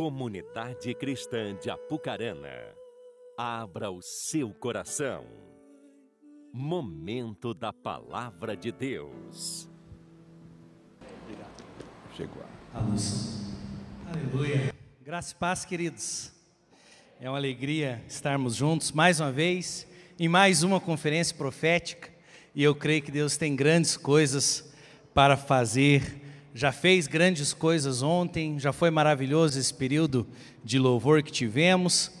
Comunidade Cristã de Apucarana, abra o seu coração. Momento da Palavra de Deus. Obrigado. Chegou a luz. Aleluia. Graça e paz, queridos. É uma alegria estarmos juntos mais uma vez em mais uma conferência profética e eu creio que Deus tem grandes coisas para fazer já fez grandes coisas ontem, já foi maravilhoso esse período de louvor que tivemos.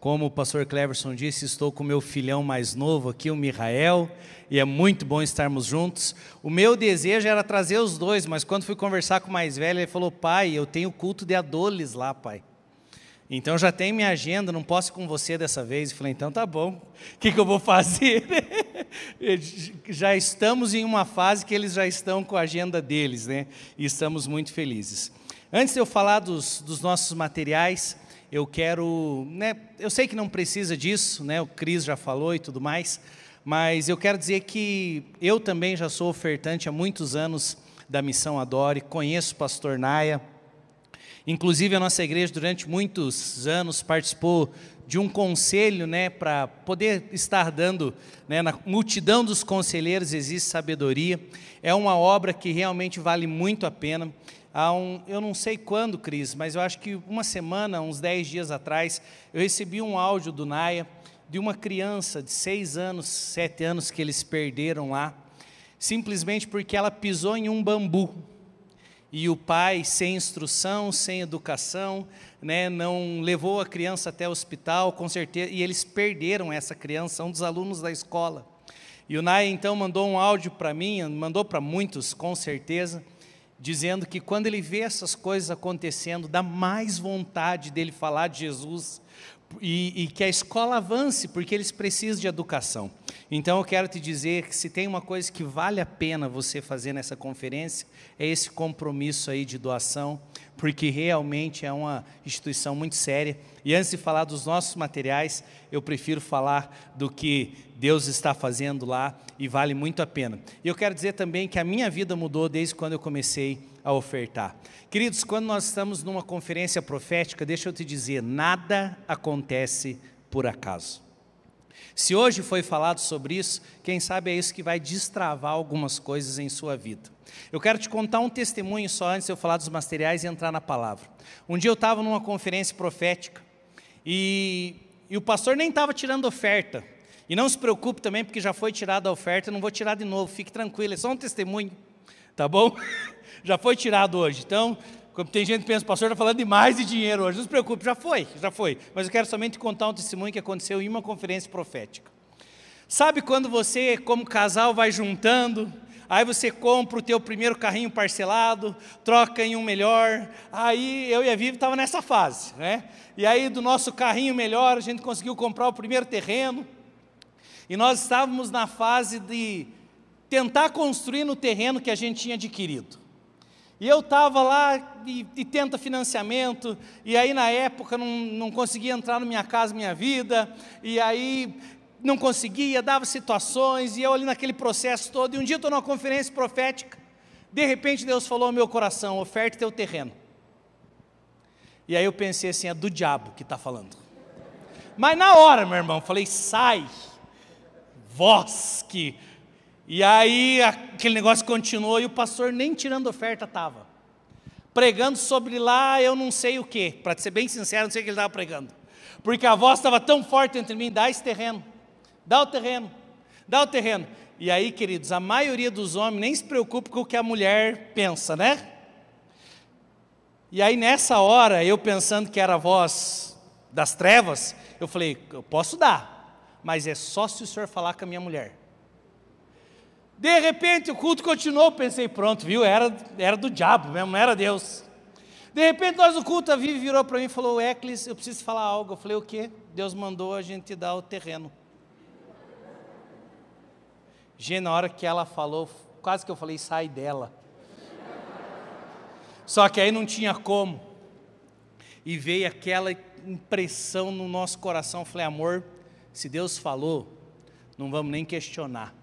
Como o pastor Cleverson disse, estou com meu filhão mais novo aqui, o Mihael, e é muito bom estarmos juntos. O meu desejo era trazer os dois, mas quando fui conversar com o mais velho, ele falou: Pai, eu tenho culto de adoles lá, pai. Então já tem minha agenda, não posso ir com você dessa vez. Eu falei, então tá bom, o que, que eu vou fazer? já estamos em uma fase que eles já estão com a agenda deles, né? E estamos muito felizes. Antes de eu falar dos, dos nossos materiais, eu quero, né? Eu sei que não precisa disso, né? O Cris já falou e tudo mais, mas eu quero dizer que eu também já sou ofertante há muitos anos da Missão Adore, conheço o pastor Naia, Inclusive, a nossa igreja, durante muitos anos, participou de um conselho, né, para poder estar dando, né, na multidão dos conselheiros existe sabedoria. É uma obra que realmente vale muito a pena. Há um, eu não sei quando, Cris, mas eu acho que uma semana, uns dez dias atrás, eu recebi um áudio do Naia de uma criança de seis anos, sete anos que eles perderam lá, simplesmente porque ela pisou em um bambu e o pai, sem instrução, sem educação, né, não levou a criança até o hospital, com certeza, e eles perderam essa criança, um dos alunos da escola. E o Nai então mandou um áudio para mim, mandou para muitos, com certeza, dizendo que quando ele vê essas coisas acontecendo, dá mais vontade dele falar de Jesus, e, e, que a escola avance, porque eles precisam de educação. Então eu quero te dizer que se tem uma coisa que vale a pena você fazer nessa conferência, é esse compromisso aí de doação, porque realmente é uma instituição muito séria. E antes de falar dos nossos materiais, eu prefiro falar do que Deus está fazendo lá e vale muito a pena. E eu quero dizer também que a minha vida mudou desde quando eu comecei a ofertar. Queridos, quando nós estamos numa conferência profética, deixa eu te dizer, nada acontece por acaso. Se hoje foi falado sobre isso, quem sabe é isso que vai destravar algumas coisas em sua vida. Eu quero te contar um testemunho só antes de eu falar dos materiais e entrar na palavra. Um dia eu estava numa conferência profética e, e o pastor nem estava tirando oferta. E não se preocupe também, porque já foi tirada a oferta, não vou tirar de novo, fique tranquilo, é só um testemunho, tá bom? já foi tirado hoje. Então, tem gente que pensa, pastor está falando demais de dinheiro hoje, não se preocupe, já foi, já foi. Mas eu quero somente contar um testemunho que aconteceu em uma conferência profética. Sabe quando você, como casal, vai juntando, aí você compra o teu primeiro carrinho parcelado, troca em um melhor, aí eu e a Vivi estava nessa fase, né? E aí do nosso carrinho melhor, a gente conseguiu comprar o primeiro terreno, e nós estávamos na fase de tentar construir no terreno que a gente tinha adquirido. E eu estava lá e, e, tenta financiamento, e aí na época não, não conseguia entrar na minha casa, minha vida, e aí não conseguia, dava situações, e eu ali naquele processo todo, e um dia estou numa conferência profética, de repente Deus falou ao meu coração, oferte teu terreno. E aí eu pensei assim, é do diabo que está falando. Mas na hora, meu irmão, falei, sai, voz que. E aí aquele negócio continuou e o pastor nem tirando oferta estava. Pregando sobre lá, eu não sei o que. Para ser bem sincero, não sei o que ele estava pregando. Porque a voz estava tão forte entre mim: dá esse terreno, dá o terreno, dá o terreno. E aí, queridos, a maioria dos homens nem se preocupa com o que a mulher pensa, né? E aí, nessa hora, eu pensando que era a voz das trevas, eu falei: eu posso dar, mas é só se o senhor falar com a minha mulher. De repente o culto continuou, pensei, pronto, viu? Era, era do diabo mesmo, não era Deus. De repente nós o culto, a Vivi virou para mim e falou, Eclis, eu preciso falar algo. Eu falei, o quê? Deus mandou a gente dar o terreno. Gente, na hora que ela falou, quase que eu falei, sai dela. Só que aí não tinha como. E veio aquela impressão no nosso coração, eu falei, amor, se Deus falou, não vamos nem questionar.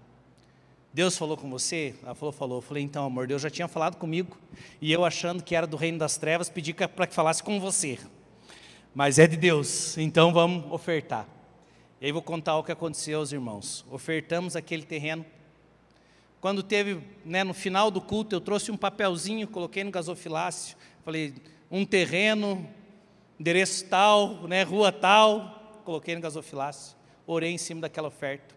Deus falou com você? Ela falou, falou. Eu falei, então, amor, Deus já tinha falado comigo. E eu achando que era do reino das trevas, pedi para que falasse com você. mas é de Deus, então vamos ofertar. E aí vou contar o que aconteceu aos irmãos. Ofertamos aquele terreno. Quando teve, né, no final do culto, eu trouxe um papelzinho, coloquei no gasofilácio, falei, um terreno, endereço tal, né, rua tal, coloquei no gasofilácio, orei em cima daquela oferta.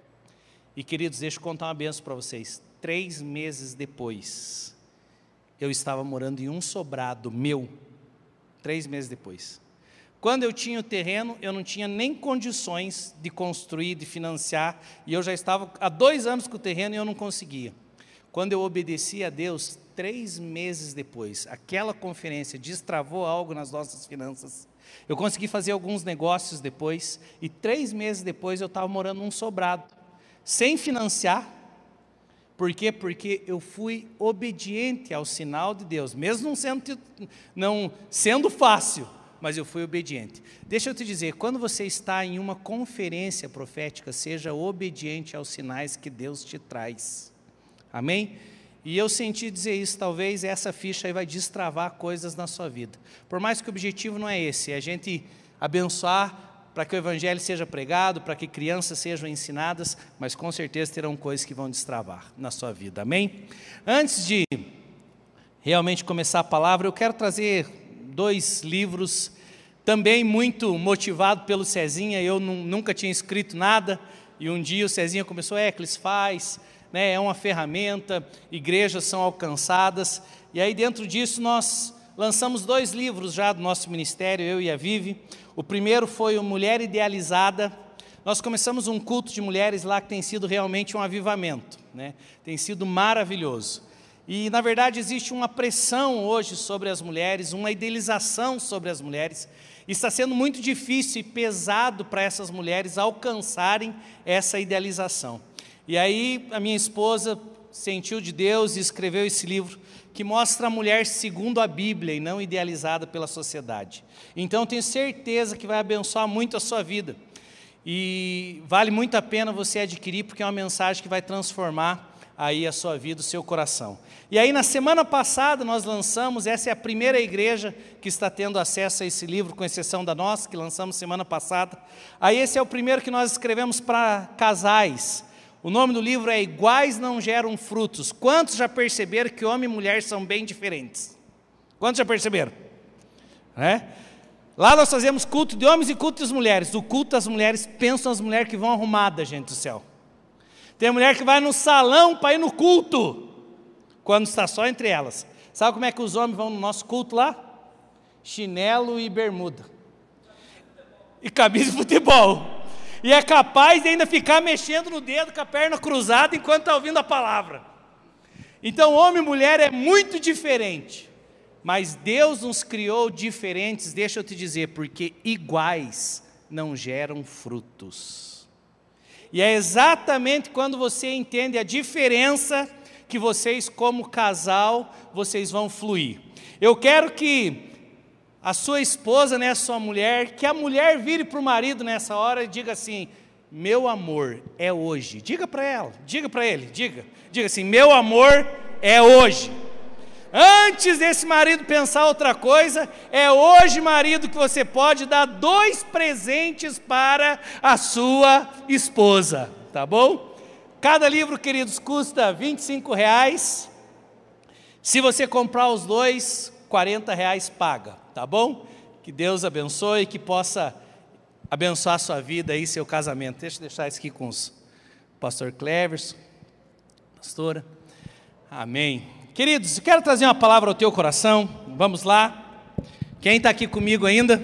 E queridos, deixa eu contar uma benção para vocês. Três meses depois, eu estava morando em um sobrado meu, três meses depois. Quando eu tinha o terreno, eu não tinha nem condições de construir, de financiar, e eu já estava há dois anos com o terreno e eu não conseguia. Quando eu obedeci a Deus, três meses depois, aquela conferência destravou algo nas nossas finanças. Eu consegui fazer alguns negócios depois, e três meses depois eu estava morando num sobrado, sem financiar. Por quê? Porque eu fui obediente ao sinal de Deus, mesmo não sendo, não sendo fácil, mas eu fui obediente. Deixa eu te dizer, quando você está em uma conferência profética, seja obediente aos sinais que Deus te traz. Amém? E eu senti dizer isso, talvez essa ficha aí vai destravar coisas na sua vida. Por mais que o objetivo não é esse, é a gente abençoar para que o evangelho seja pregado, para que crianças sejam ensinadas, mas com certeza terão coisas que vão destravar na sua vida. Amém? Antes de realmente começar a palavra, eu quero trazer dois livros, também muito motivado pelo Cezinha, eu nunca tinha escrito nada, e um dia o Cezinha começou, é, faz, né, é uma ferramenta, igrejas são alcançadas, e aí dentro disso nós lançamos dois livros já do nosso ministério, eu e a Vive, o primeiro foi o Mulher Idealizada, nós começamos um culto de mulheres lá que tem sido realmente um avivamento, né? tem sido maravilhoso. E, na verdade, existe uma pressão hoje sobre as mulheres, uma idealização sobre as mulheres. Está sendo muito difícil e pesado para essas mulheres alcançarem essa idealização. E aí, a minha esposa sentiu de Deus e escreveu esse livro que mostra a mulher segundo a Bíblia e não idealizada pela sociedade. Então, tenho certeza que vai abençoar muito a sua vida. E vale muito a pena você adquirir, porque é uma mensagem que vai transformar aí a sua vida, o seu coração. E aí na semana passada nós lançamos, essa é a primeira igreja que está tendo acesso a esse livro, com exceção da nossa, que lançamos semana passada. Aí esse é o primeiro que nós escrevemos para casais. O nome do livro é Iguais não geram frutos. Quantos já perceberam que homem e mulher são bem diferentes? Quantos já perceberam? É? Lá nós fazemos culto de homens e culto das mulheres. O culto das mulheres pensam as mulheres que vão arrumadas, gente do céu. Tem mulher que vai no salão para ir no culto, quando está só entre elas. Sabe como é que os homens vão no nosso culto lá? Chinelo e bermuda. E camisa de futebol. E é capaz de ainda ficar mexendo no dedo com a perna cruzada enquanto está ouvindo a palavra. Então, homem e mulher é muito diferente. Mas Deus nos criou diferentes, deixa eu te dizer, porque iguais não geram frutos. E é exatamente quando você entende a diferença que vocês, como casal, vocês vão fluir. Eu quero que a sua esposa, né, a sua mulher, que a mulher vire para o marido nessa hora e diga assim: Meu amor é hoje. Diga para ela, diga para ele, diga. Diga assim: Meu amor é hoje. Antes desse marido pensar outra coisa, é hoje, marido, que você pode dar dois presentes para a sua esposa, tá bom? Cada livro, queridos, custa 25 reais. Se você comprar os dois, 40 reais paga, tá bom? Que Deus abençoe que possa abençoar a sua vida e seu casamento. Deixa eu deixar isso aqui com os pastor Cleverson, pastora. Amém. Queridos, quero trazer uma palavra ao teu coração. Vamos lá. Quem está aqui comigo ainda?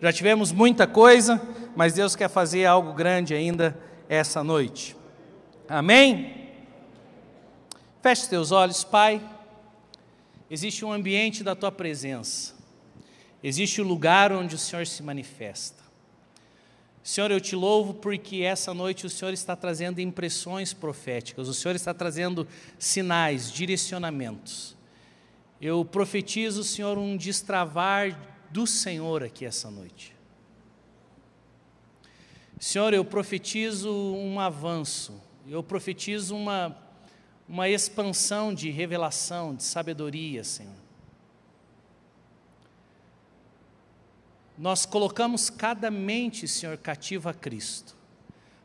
Já tivemos muita coisa, mas Deus quer fazer algo grande ainda essa noite. Amém? Feche teus olhos, Pai. Existe um ambiente da tua presença. Existe o lugar onde o Senhor se manifesta. Senhor, eu te louvo porque essa noite o Senhor está trazendo impressões proféticas, o Senhor está trazendo sinais, direcionamentos. Eu profetizo, Senhor, um destravar do Senhor aqui essa noite. Senhor, eu profetizo um avanço, eu profetizo uma, uma expansão de revelação, de sabedoria, Senhor. Nós colocamos cada mente, Senhor, cativa a Cristo,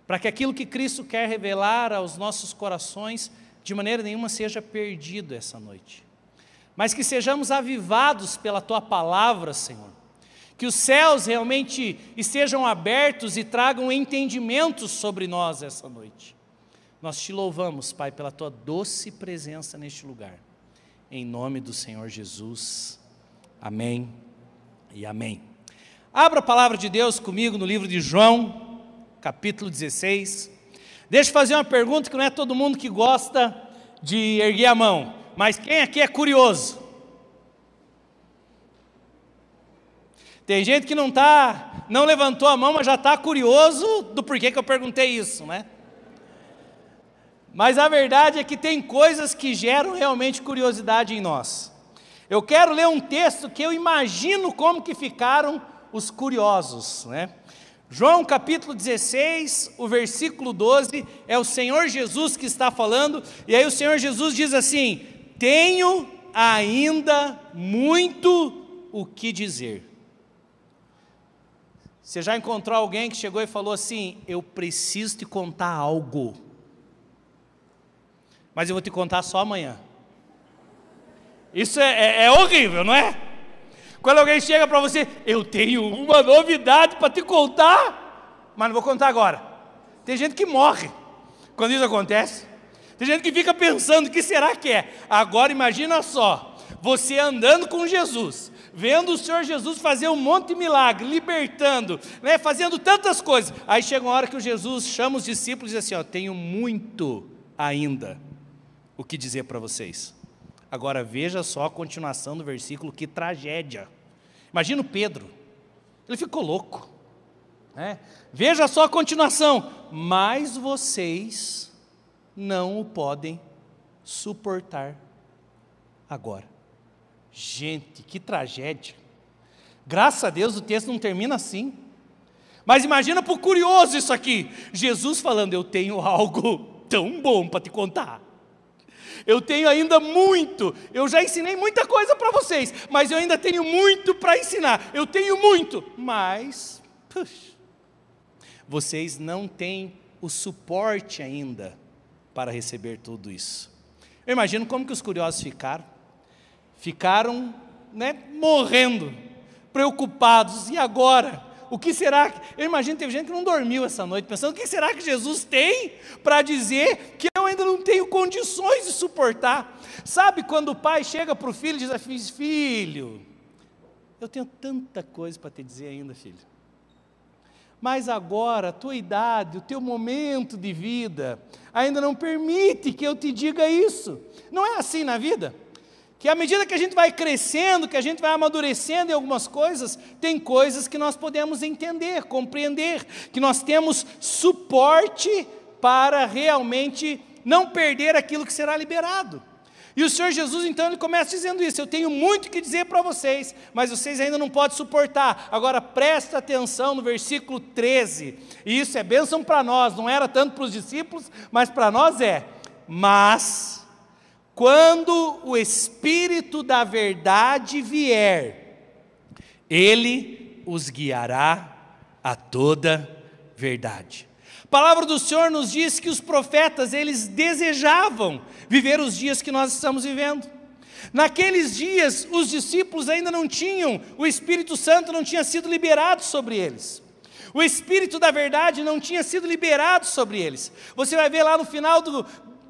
para que aquilo que Cristo quer revelar aos nossos corações, de maneira nenhuma seja perdido essa noite, mas que sejamos avivados pela Tua palavra, Senhor, que os céus realmente estejam abertos e tragam entendimento sobre nós essa noite. Nós te louvamos, Pai, pela Tua doce presença neste lugar, em nome do Senhor Jesus. Amém e amém. Abra a palavra de Deus comigo no livro de João, capítulo 16. Deixa eu fazer uma pergunta que não é todo mundo que gosta de erguer a mão, mas quem aqui é curioso? Tem gente que não tá, não levantou a mão, mas já está curioso do porquê que eu perguntei isso, né? Mas a verdade é que tem coisas que geram realmente curiosidade em nós. Eu quero ler um texto que eu imagino como que ficaram os curiosos, né? João capítulo 16, o versículo 12, é o Senhor Jesus que está falando, e aí o Senhor Jesus diz assim: Tenho ainda muito o que dizer. Você já encontrou alguém que chegou e falou assim: Eu preciso te contar algo, mas eu vou te contar só amanhã. Isso é, é, é horrível, não é? Quando alguém chega para você, eu tenho uma novidade para te contar, mas não vou contar agora. Tem gente que morre quando isso acontece. Tem gente que fica pensando: o que será que é? Agora imagina só, você andando com Jesus, vendo o Senhor Jesus fazer um monte de milagre, libertando, né, fazendo tantas coisas. Aí chega uma hora que o Jesus chama os discípulos e diz assim: ó, tenho muito ainda o que dizer para vocês. Agora veja só a continuação do versículo, que tragédia. Imagina o Pedro, ele ficou louco. Né? Veja só a continuação, mas vocês não o podem suportar agora. Gente, que tragédia. Graças a Deus o texto não termina assim. Mas imagina o curioso isso aqui: Jesus falando, eu tenho algo tão bom para te contar. Eu tenho ainda muito, eu já ensinei muita coisa para vocês, mas eu ainda tenho muito para ensinar. Eu tenho muito, mas puxa, vocês não têm o suporte ainda para receber tudo isso. Eu imagino como que os curiosos ficaram. Ficaram né, morrendo, preocupados. E agora? O que será que. Eu imagino que teve gente que não dormiu essa noite, pensando: o que será que Jesus tem para dizer que eu ainda não tenho condições de suportar? Sabe quando o pai chega para o filho e diz assim: Filho, eu tenho tanta coisa para te dizer ainda, filho. Mas agora, a tua idade, o teu momento de vida, ainda não permite que eu te diga isso. Não é assim na vida? que à medida que a gente vai crescendo, que a gente vai amadurecendo em algumas coisas, tem coisas que nós podemos entender, compreender, que nós temos suporte para realmente não perder aquilo que será liberado. E o Senhor Jesus, então, ele começa dizendo isso: Eu tenho muito que dizer para vocês, mas vocês ainda não podem suportar. Agora presta atenção no versículo 13, e isso é bênção para nós, não era tanto para os discípulos, mas para nós é. Mas quando o Espírito da Verdade vier, ele os guiará a toda verdade. Palavra do Senhor nos diz que os profetas, eles desejavam viver os dias que nós estamos vivendo. Naqueles dias, os discípulos ainda não tinham, o Espírito Santo não tinha sido liberado sobre eles. O Espírito da verdade não tinha sido liberado sobre eles. Você vai ver lá no final do,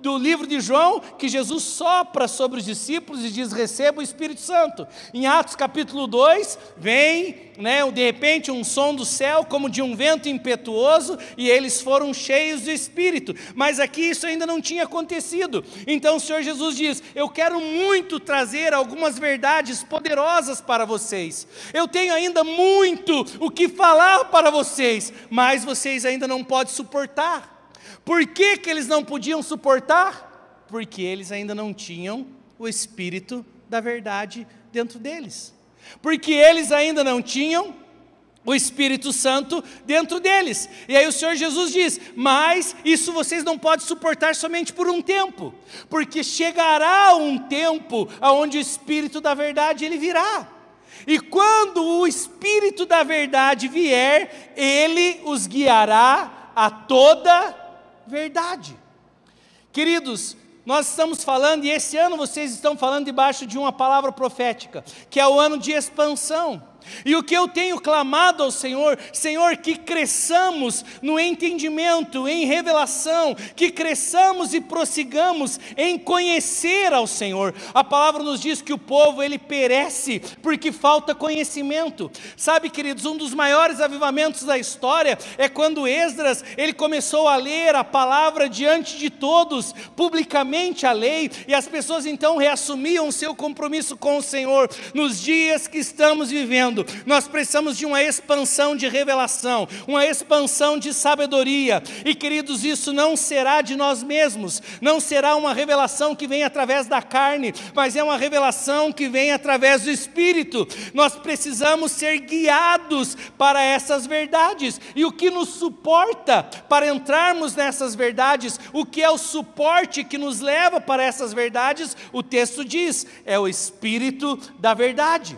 do livro de João, que Jesus sopra sobre os discípulos e diz: receba o Espírito Santo. Em Atos capítulo 2, vem, né, de repente, um som do céu como de um vento impetuoso, e eles foram cheios do Espírito. Mas aqui isso ainda não tinha acontecido. Então o Senhor Jesus diz: Eu quero muito trazer algumas verdades poderosas para vocês. Eu tenho ainda muito o que falar para vocês, mas vocês ainda não podem suportar. Por que, que eles não podiam suportar? Porque eles ainda não tinham o Espírito da verdade dentro deles. Porque eles ainda não tinham o Espírito Santo dentro deles. E aí o Senhor Jesus diz: Mas isso vocês não podem suportar somente por um tempo, porque chegará um tempo onde o Espírito da verdade ele virá. E quando o Espírito da Verdade vier, ele os guiará a toda verdade. Queridos, nós estamos falando, e esse ano vocês estão falando debaixo de uma palavra profética, que é o ano de expansão. E o que eu tenho clamado ao Senhor, Senhor, que cresçamos no entendimento, em revelação, que cresçamos e prossigamos em conhecer ao Senhor. A palavra nos diz que o povo ele perece porque falta conhecimento. Sabe, queridos, um dos maiores avivamentos da história é quando Esdras ele começou a ler a palavra diante de todos, publicamente a lei, e as pessoas então reassumiam seu compromisso com o Senhor nos dias que estamos vivendo nós precisamos de uma expansão de revelação, uma expansão de sabedoria. E queridos, isso não será de nós mesmos, não será uma revelação que vem através da carne, mas é uma revelação que vem através do Espírito. Nós precisamos ser guiados para essas verdades. E o que nos suporta para entrarmos nessas verdades, o que é o suporte que nos leva para essas verdades, o texto diz, é o Espírito da verdade.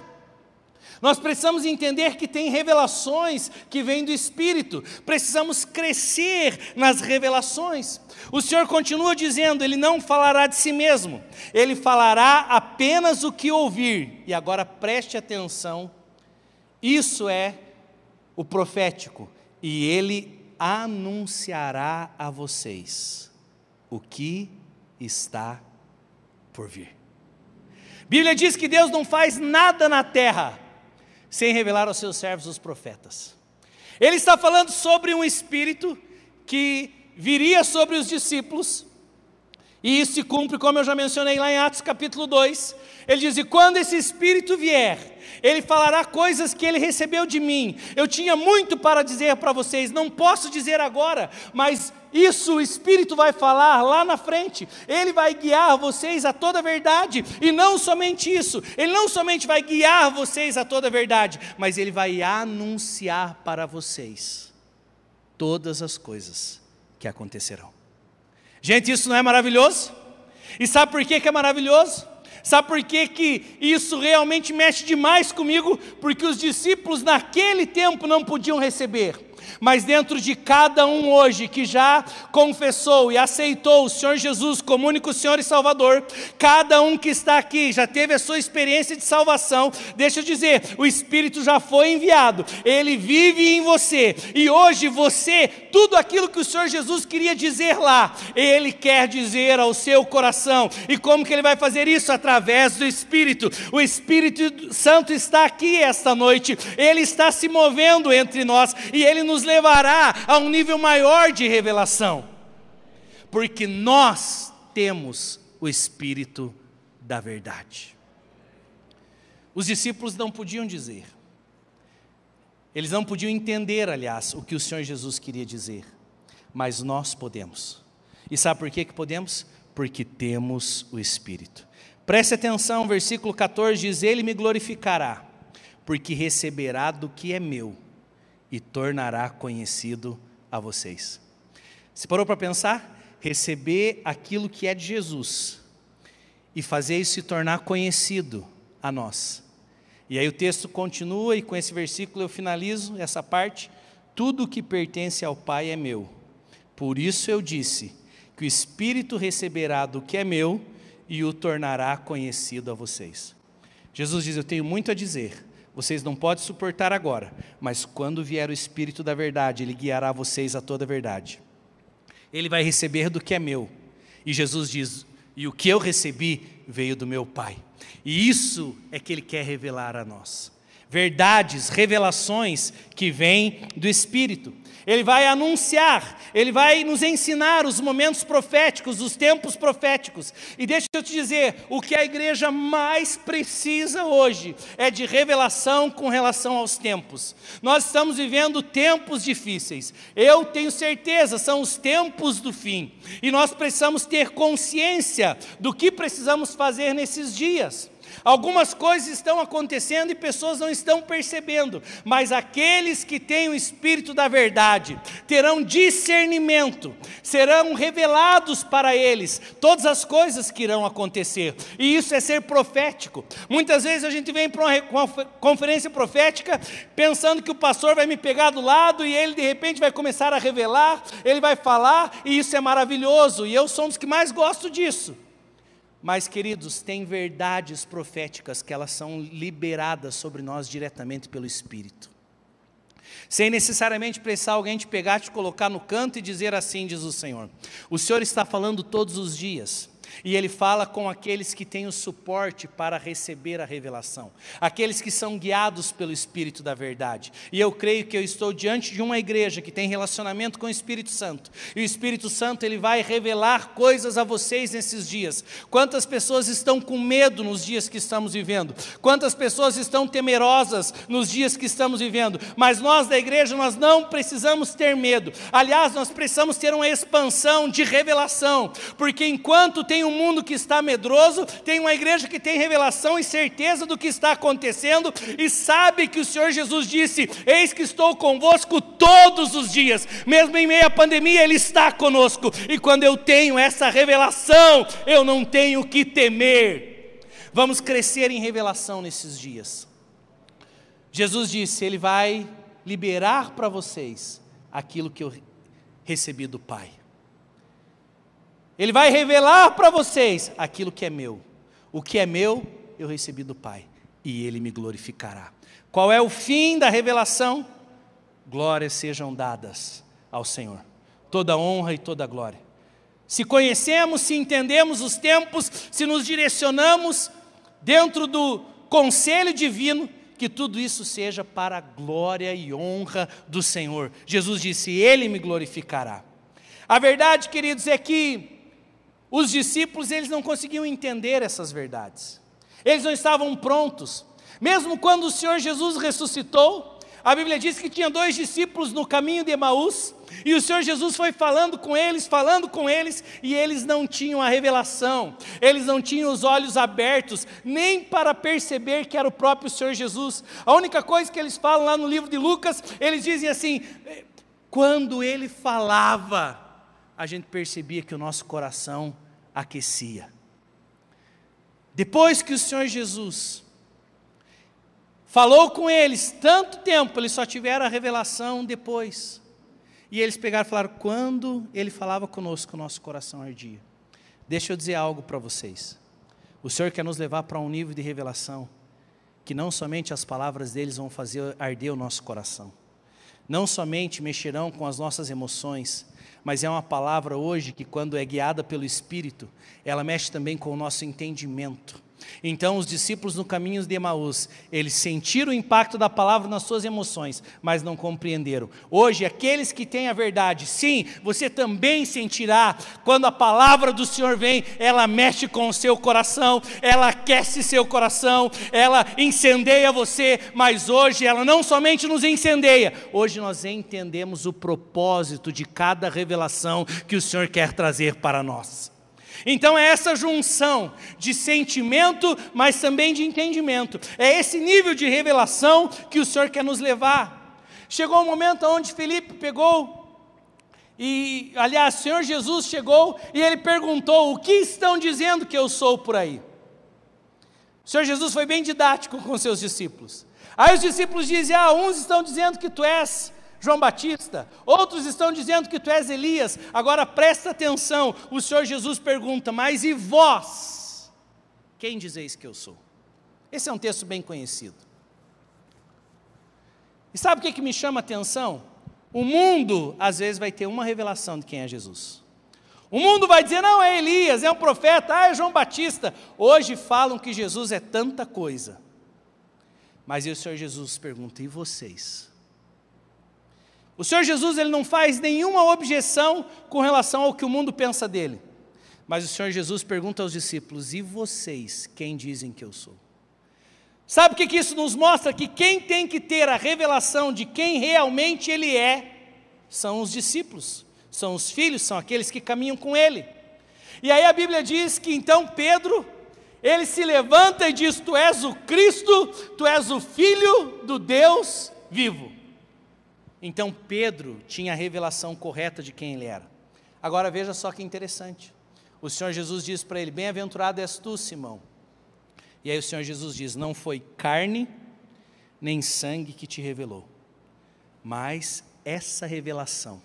Nós precisamos entender que tem revelações que vêm do Espírito, precisamos crescer nas revelações. O Senhor continua dizendo: Ele não falará de si mesmo, Ele falará apenas o que ouvir. E agora preste atenção, isso é o profético, e Ele anunciará a vocês o que está por vir. Bíblia diz que Deus não faz nada na terra sem revelar aos seus servos os profetas. Ele está falando sobre um espírito que viria sobre os discípulos, e isso se cumpre, como eu já mencionei lá em Atos capítulo 2. Ele diz: E quando esse espírito vier, ele falará coisas que ele recebeu de mim. Eu tinha muito para dizer para vocês, não posso dizer agora, mas isso o Espírito vai falar lá na frente. Ele vai guiar vocês a toda a verdade. E não somente isso, ele não somente vai guiar vocês a toda a verdade, mas ele vai anunciar para vocês todas as coisas que acontecerão. Gente, isso não é maravilhoso? E sabe por que, que é maravilhoso? Sabe por que, que isso realmente mexe demais comigo? Porque os discípulos naquele tempo não podiam receber mas dentro de cada um hoje que já confessou e aceitou o Senhor Jesus como único Senhor e Salvador, cada um que está aqui já teve a sua experiência de salvação, deixa eu dizer, o Espírito já foi enviado, ele vive em você, e hoje você, tudo aquilo que o Senhor Jesus queria dizer lá, ele quer dizer ao seu coração, e como que ele vai fazer isso? Através do Espírito, o Espírito Santo está aqui esta noite, ele está se movendo entre nós, e ele nos levará a um nível maior de revelação, porque nós temos o Espírito da verdade. Os discípulos não podiam dizer, eles não podiam entender, aliás, o que o Senhor Jesus queria dizer, mas nós podemos. E sabe por que, que podemos? Porque temos o Espírito. Preste atenção, versículo 14 diz: Ele me glorificará, porque receberá do que é meu e tornará conhecido a vocês. Se parou para pensar? Receber aquilo que é de Jesus e fazer isso se tornar conhecido a nós. E aí o texto continua, e com esse versículo eu finalizo essa parte. Tudo que pertence ao Pai é meu. Por isso eu disse que o Espírito receberá do que é meu e o tornará conhecido a vocês. Jesus diz: Eu tenho muito a dizer, vocês não podem suportar agora, mas quando vier o Espírito da verdade, ele guiará vocês a toda a verdade. Ele vai receber do que é meu. E Jesus diz: E o que eu recebi veio do meu Pai. E isso é que ele quer revelar a nós. Verdades, revelações que vêm do Espírito. Ele vai anunciar, ele vai nos ensinar os momentos proféticos, os tempos proféticos. E deixa eu te dizer, o que a igreja mais precisa hoje é de revelação com relação aos tempos. Nós estamos vivendo tempos difíceis. Eu tenho certeza, são os tempos do fim. E nós precisamos ter consciência do que precisamos fazer nesses dias. Algumas coisas estão acontecendo e pessoas não estão percebendo, mas aqueles que têm o espírito da verdade terão discernimento, serão revelados para eles todas as coisas que irão acontecer, e isso é ser profético. Muitas vezes a gente vem para uma conferência profética pensando que o pastor vai me pegar do lado e ele de repente vai começar a revelar, ele vai falar, e isso é maravilhoso, e eu sou um dos que mais gosto disso. Mas, queridos, tem verdades proféticas que elas são liberadas sobre nós diretamente pelo Espírito. Sem necessariamente precisar alguém te pegar, te colocar no canto e dizer assim, diz o Senhor. O Senhor está falando todos os dias. E ele fala com aqueles que têm o suporte para receber a revelação, aqueles que são guiados pelo Espírito da verdade. E eu creio que eu estou diante de uma igreja que tem relacionamento com o Espírito Santo. E o Espírito Santo ele vai revelar coisas a vocês nesses dias. Quantas pessoas estão com medo nos dias que estamos vivendo? Quantas pessoas estão temerosas nos dias que estamos vivendo? Mas nós da igreja nós não precisamos ter medo. Aliás, nós precisamos ter uma expansão de revelação, porque enquanto tem um mundo que está medroso, tem uma igreja que tem revelação e certeza do que está acontecendo e sabe que o Senhor Jesus disse: Eis que estou convosco todos os dias, mesmo em meio à pandemia, Ele está conosco. E quando eu tenho essa revelação, eu não tenho que temer. Vamos crescer em revelação nesses dias. Jesus disse: Ele vai liberar para vocês aquilo que eu recebi do Pai. Ele vai revelar para vocês aquilo que é meu. O que é meu, eu recebi do Pai, e Ele me glorificará. Qual é o fim da revelação? Glórias sejam dadas ao Senhor, toda honra e toda glória. Se conhecemos, se entendemos os tempos, se nos direcionamos dentro do conselho divino, que tudo isso seja para a glória e honra do Senhor. Jesus disse: Ele me glorificará. A verdade, queridos, é que os discípulos, eles não conseguiam entender essas verdades. Eles não estavam prontos. Mesmo quando o Senhor Jesus ressuscitou, a Bíblia diz que tinha dois discípulos no caminho de Emaús, e o Senhor Jesus foi falando com eles, falando com eles, e eles não tinham a revelação, eles não tinham os olhos abertos, nem para perceber que era o próprio Senhor Jesus. A única coisa que eles falam lá no livro de Lucas, eles dizem assim: quando ele falava, a gente percebia que o nosso coração aquecia. Depois que o Senhor Jesus falou com eles tanto tempo, eles só tiveram a revelação depois. E eles pegaram e falaram: quando ele falava conosco, o nosso coração ardia. Deixa eu dizer algo para vocês. O Senhor quer nos levar para um nível de revelação que não somente as palavras deles vão fazer arder o nosso coração, não somente mexerão com as nossas emoções, mas é uma palavra hoje que, quando é guiada pelo Espírito, ela mexe também com o nosso entendimento. Então, os discípulos no caminho de Emaús, eles sentiram o impacto da palavra nas suas emoções, mas não compreenderam. Hoje, aqueles que têm a verdade, sim, você também sentirá quando a palavra do Senhor vem, ela mexe com o seu coração, ela aquece seu coração, ela incendeia você, mas hoje ela não somente nos incendeia, hoje nós entendemos o propósito de cada revelação que o Senhor quer trazer para nós. Então é essa junção de sentimento, mas também de entendimento. É esse nível de revelação que o Senhor quer nos levar. Chegou um momento onde Felipe pegou e, aliás, o Senhor Jesus chegou e ele perguntou: O que estão dizendo que eu sou por aí? O Senhor Jesus foi bem didático com seus discípulos. Aí os discípulos dizem: Ah, uns estão dizendo que tu és João Batista, outros estão dizendo que tu és Elias. Agora presta atenção, o Senhor Jesus pergunta: Mas e vós? Quem dizeis que eu sou? Esse é um texto bem conhecido. E sabe o que, que me chama a atenção? O mundo, às vezes, vai ter uma revelação de quem é Jesus. O mundo vai dizer: não, é Elias, é um profeta, ah, é João Batista. Hoje falam que Jesus é tanta coisa. Mas o Senhor Jesus pergunta: e vocês? O Senhor Jesus ele não faz nenhuma objeção com relação ao que o mundo pensa dele. Mas o Senhor Jesus pergunta aos discípulos: E vocês, quem dizem que eu sou? Sabe o que, que isso nos mostra? Que quem tem que ter a revelação de quem realmente ele é, são os discípulos, são os filhos, são aqueles que caminham com ele. E aí a Bíblia diz que então Pedro, Ele se levanta e diz: Tu és o Cristo, tu és o Filho do Deus vivo. Então Pedro tinha a revelação correta de quem ele era. Agora veja só que interessante. O Senhor Jesus diz para ele: Bem-aventurado és tu, Simão. E aí o Senhor Jesus diz: Não foi carne nem sangue que te revelou, mas essa revelação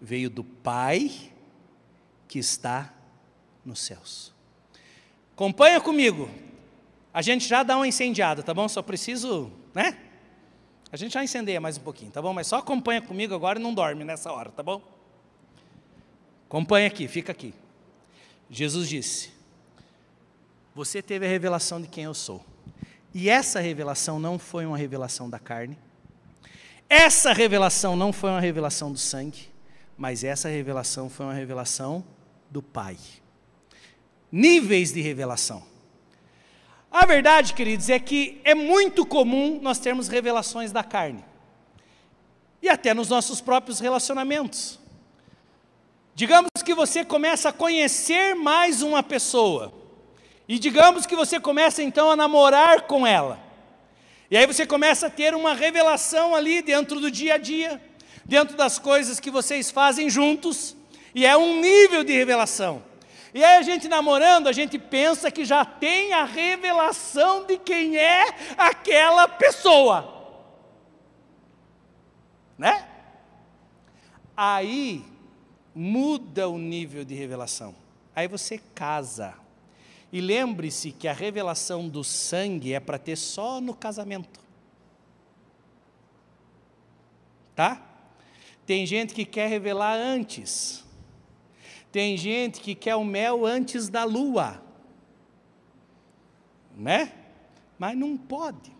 veio do Pai que está nos céus. Acompanha comigo. A gente já dá uma incendiada, tá bom? Só preciso, né? A gente já incendeia mais um pouquinho, tá bom? Mas só acompanha comigo agora e não dorme nessa hora, tá bom? Acompanha aqui, fica aqui. Jesus disse: Você teve a revelação de quem eu sou. E essa revelação não foi uma revelação da carne. Essa revelação não foi uma revelação do sangue, mas essa revelação foi uma revelação do Pai níveis de revelação. A verdade, queridos, é que é muito comum nós termos revelações da carne, e até nos nossos próprios relacionamentos. Digamos que você começa a conhecer mais uma pessoa, e digamos que você começa então a namorar com ela, e aí você começa a ter uma revelação ali dentro do dia a dia, dentro das coisas que vocês fazem juntos, e é um nível de revelação. E aí a gente namorando, a gente pensa que já tem a revelação de quem é aquela pessoa. Né? Aí muda o nível de revelação. Aí você casa. E lembre-se que a revelação do sangue é para ter só no casamento. Tá? Tem gente que quer revelar antes. Tem gente que quer o mel antes da lua, né? Mas não pode.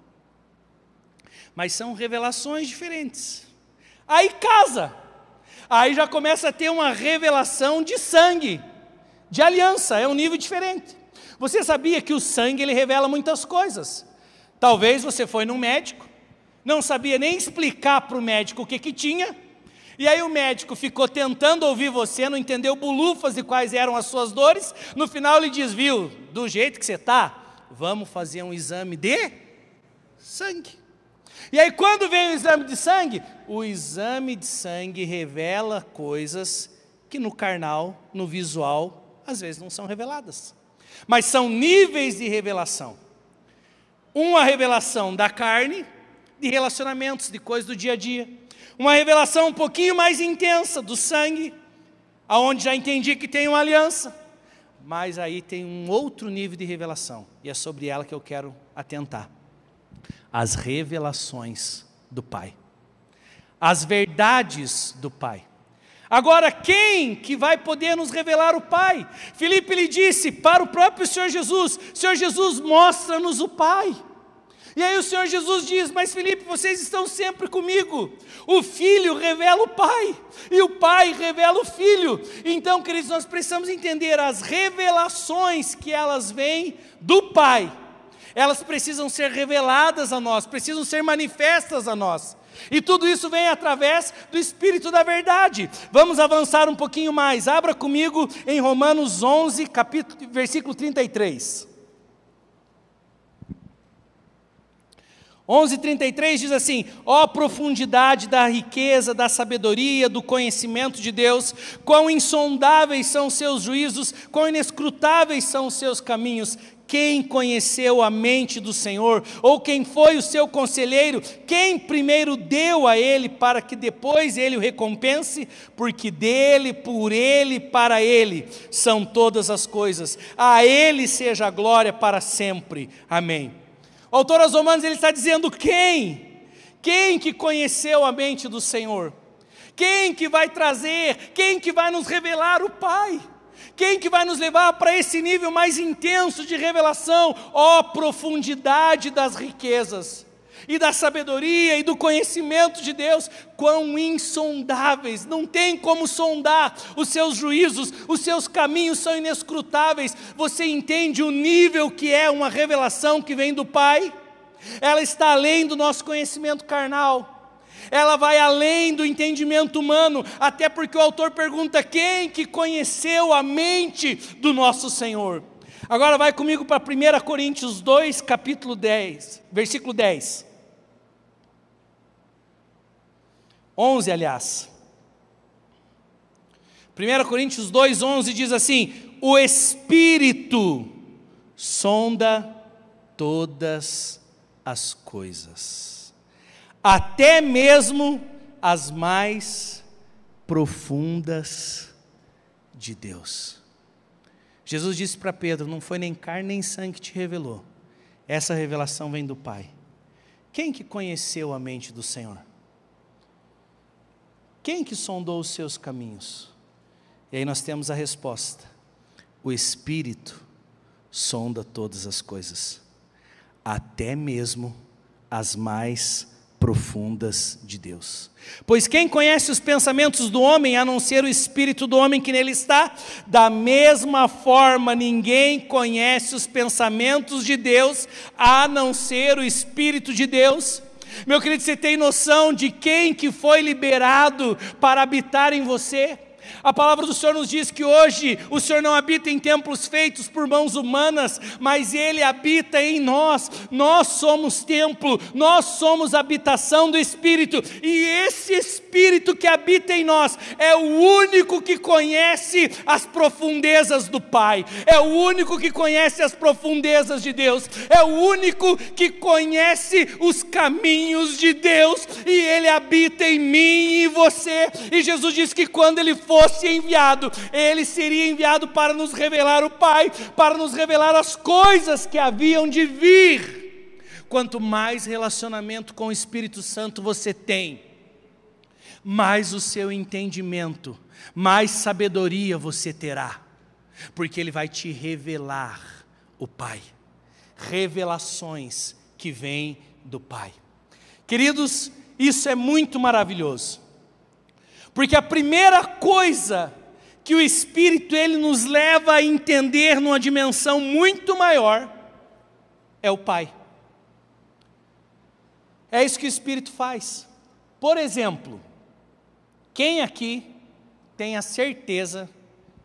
Mas são revelações diferentes. Aí casa. Aí já começa a ter uma revelação de sangue, de aliança, é um nível diferente. Você sabia que o sangue ele revela muitas coisas? Talvez você foi num médico, não sabia nem explicar para o médico o que, que tinha, e aí o médico ficou tentando ouvir você, não entendeu bulufas e quais eram as suas dores. No final ele diz: Viu, do jeito que você está, vamos fazer um exame de sangue. E aí, quando vem o exame de sangue, o exame de sangue revela coisas que no carnal, no visual, às vezes não são reveladas. Mas são níveis de revelação. Uma revelação da carne, de relacionamentos, de coisas do dia a dia uma revelação um pouquinho mais intensa do sangue, aonde já entendi que tem uma aliança, mas aí tem um outro nível de revelação, e é sobre ela que eu quero atentar. As revelações do Pai. As verdades do Pai. Agora, quem que vai poder nos revelar o Pai? Filipe lhe disse para o próprio Senhor Jesus: Senhor Jesus, mostra-nos o Pai. E aí o Senhor Jesus diz: Mas Felipe, vocês estão sempre comigo. O filho revela o pai, e o pai revela o filho. Então, queridos, nós precisamos entender as revelações que elas vêm do pai. Elas precisam ser reveladas a nós, precisam ser manifestas a nós. E tudo isso vem através do Espírito da Verdade. Vamos avançar um pouquinho mais. Abra comigo em Romanos 11, capítulo, versículo 33. 11:33 diz assim: "Ó oh, profundidade da riqueza, da sabedoria, do conhecimento de Deus, quão insondáveis são seus juízos, quão inescrutáveis são os seus caminhos. Quem conheceu a mente do Senhor? Ou quem foi o seu conselheiro? Quem primeiro deu a ele para que depois ele o recompense? Porque dele, por ele, para ele são todas as coisas. A ele seja a glória para sempre. Amém." O autor aos Romanos ele está dizendo quem? Quem que conheceu a mente do Senhor? Quem que vai trazer? Quem que vai nos revelar o Pai? Quem que vai nos levar para esse nível mais intenso de revelação? Ó oh, profundidade das riquezas! E da sabedoria e do conhecimento de Deus, quão insondáveis, não tem como sondar os seus juízos, os seus caminhos são inescrutáveis. Você entende o nível que é uma revelação que vem do Pai? Ela está além do nosso conhecimento carnal ela vai além do entendimento humano, até porque o autor pergunta: quem que conheceu a mente do nosso Senhor? Agora vai comigo para 1 Coríntios 2, capítulo 10, versículo 10. 11, aliás. 1 Coríntios 2, 11 diz assim: O Espírito sonda todas as coisas, até mesmo as mais profundas de Deus. Jesus disse para Pedro: Não foi nem carne nem sangue que te revelou, essa revelação vem do Pai. Quem que conheceu a mente do Senhor? Quem que sondou os seus caminhos? E aí nós temos a resposta: o Espírito sonda todas as coisas, até mesmo as mais profundas de Deus. Pois quem conhece os pensamentos do homem, a não ser o espírito do homem que nele está? Da mesma forma, ninguém conhece os pensamentos de Deus, a não ser o espírito de Deus. Meu querido, você tem noção de quem que foi liberado para habitar em você? A palavra do Senhor nos diz que hoje o Senhor não habita em templos feitos por mãos humanas, mas Ele habita em nós. Nós somos templo, nós somos habitação do Espírito, e esse Espírito que habita em nós é o único que conhece as profundezas do Pai, é o único que conhece as profundezas de Deus, é o único que conhece os caminhos de Deus, e Ele habita em mim e você. E Jesus disse que quando Ele for fosse enviado, ele seria enviado para nos revelar o Pai, para nos revelar as coisas que haviam de vir. Quanto mais relacionamento com o Espírito Santo você tem, mais o seu entendimento, mais sabedoria você terá, porque ele vai te revelar o Pai. Revelações que vêm do Pai. Queridos, isso é muito maravilhoso. Porque a primeira coisa que o Espírito ele nos leva a entender numa dimensão muito maior é o Pai. É isso que o Espírito faz. Por exemplo, quem aqui tem a certeza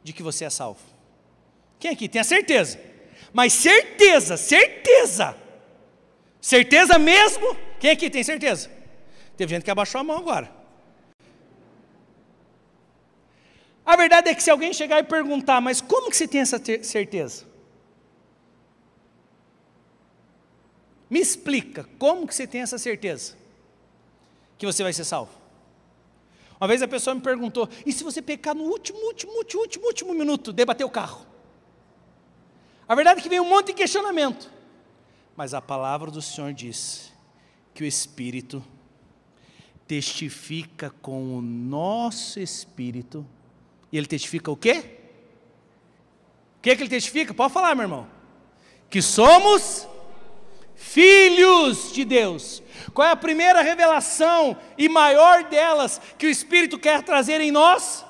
de que você é salvo? Quem aqui tem a certeza? Mas certeza, certeza. Certeza mesmo? Quem aqui tem certeza? Teve gente que abaixou a mão agora. A verdade é que se alguém chegar e perguntar, mas como que você tem essa certeza? Me explica, como que você tem essa certeza que você vai ser salvo? Uma vez a pessoa me perguntou, e se você pecar no último, último, último, último, último minuto, debater o carro? A verdade é que veio um monte de questionamento, mas a palavra do Senhor diz que o Espírito testifica com o nosso espírito e ele testifica o quê? O que, é que ele testifica? Pode falar, meu irmão. Que somos filhos de Deus. Qual é a primeira revelação e maior delas que o Espírito quer trazer em nós?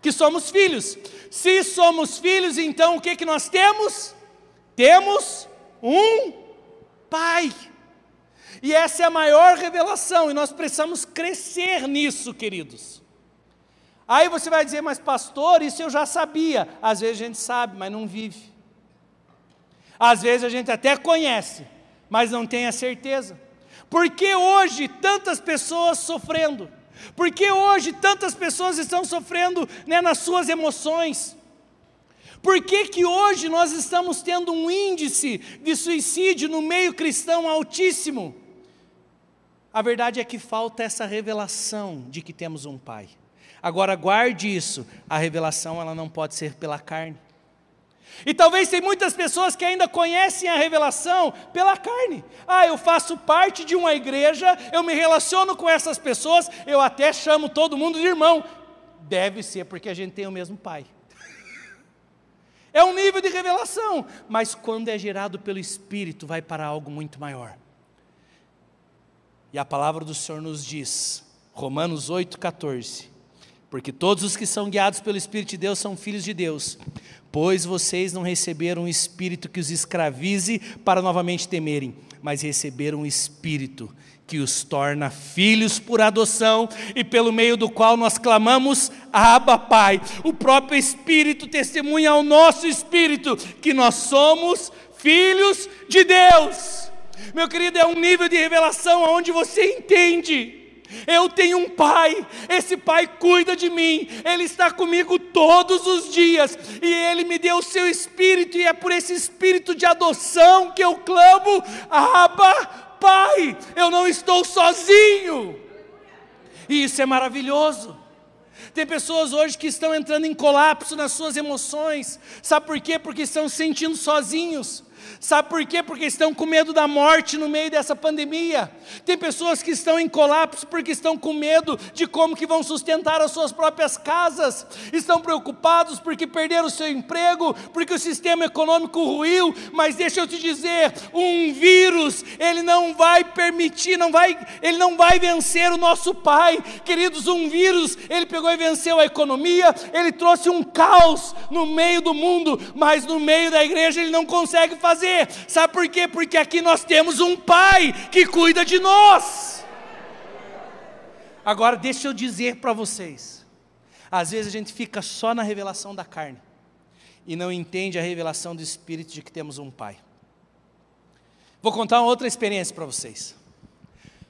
Que somos filhos. Se somos filhos, então o que, que nós temos? Temos um Pai. E essa é a maior revelação, e nós precisamos crescer nisso, queridos. Aí você vai dizer, mas pastor, isso eu já sabia. Às vezes a gente sabe, mas não vive. Às vezes a gente até conhece, mas não tem a certeza. Por que hoje tantas pessoas sofrendo? Por que hoje tantas pessoas estão sofrendo né, nas suas emoções? Por que, que hoje nós estamos tendo um índice de suicídio no meio cristão altíssimo? A verdade é que falta essa revelação de que temos um Pai. Agora guarde isso, a revelação ela não pode ser pela carne. E talvez tem muitas pessoas que ainda conhecem a revelação pela carne. Ah, eu faço parte de uma igreja, eu me relaciono com essas pessoas, eu até chamo todo mundo de irmão. Deve ser porque a gente tem o mesmo pai. É um nível de revelação, mas quando é gerado pelo Espírito, vai para algo muito maior. E a palavra do Senhor nos diz, Romanos 8,14: porque todos os que são guiados pelo Espírito de Deus são filhos de Deus. Pois vocês não receberam um espírito que os escravize para novamente temerem, mas receberam o Espírito que os torna filhos por adoção e pelo meio do qual nós clamamos Abba Pai. O próprio Espírito testemunha ao nosso espírito que nós somos filhos de Deus. Meu querido, é um nível de revelação onde você entende eu tenho um pai, esse pai cuida de mim, ele está comigo todos os dias, e ele me deu o seu espírito, e é por esse espírito de adoção que eu clamo: Abba, Pai, eu não estou sozinho. E isso é maravilhoso. Tem pessoas hoje que estão entrando em colapso nas suas emoções, sabe por quê? Porque estão se sentindo sozinhos. Sabe por quê? Porque estão com medo da morte no meio dessa pandemia. Tem pessoas que estão em colapso porque estão com medo de como que vão sustentar as suas próprias casas. Estão preocupados porque perderam o seu emprego, porque o sistema econômico ruiu, mas deixa eu te dizer, um vírus, ele não vai permitir, não vai, ele não vai vencer o nosso pai. Queridos, um vírus, ele pegou e venceu a economia, ele trouxe um caos no meio do mundo, mas no meio da igreja ele não consegue fazer fazer. Sabe por quê? Porque aqui nós temos um Pai que cuida de nós. Agora, deixa eu dizer para vocês: às vezes a gente fica só na revelação da carne e não entende a revelação do Espírito de que temos um Pai. Vou contar uma outra experiência para vocês.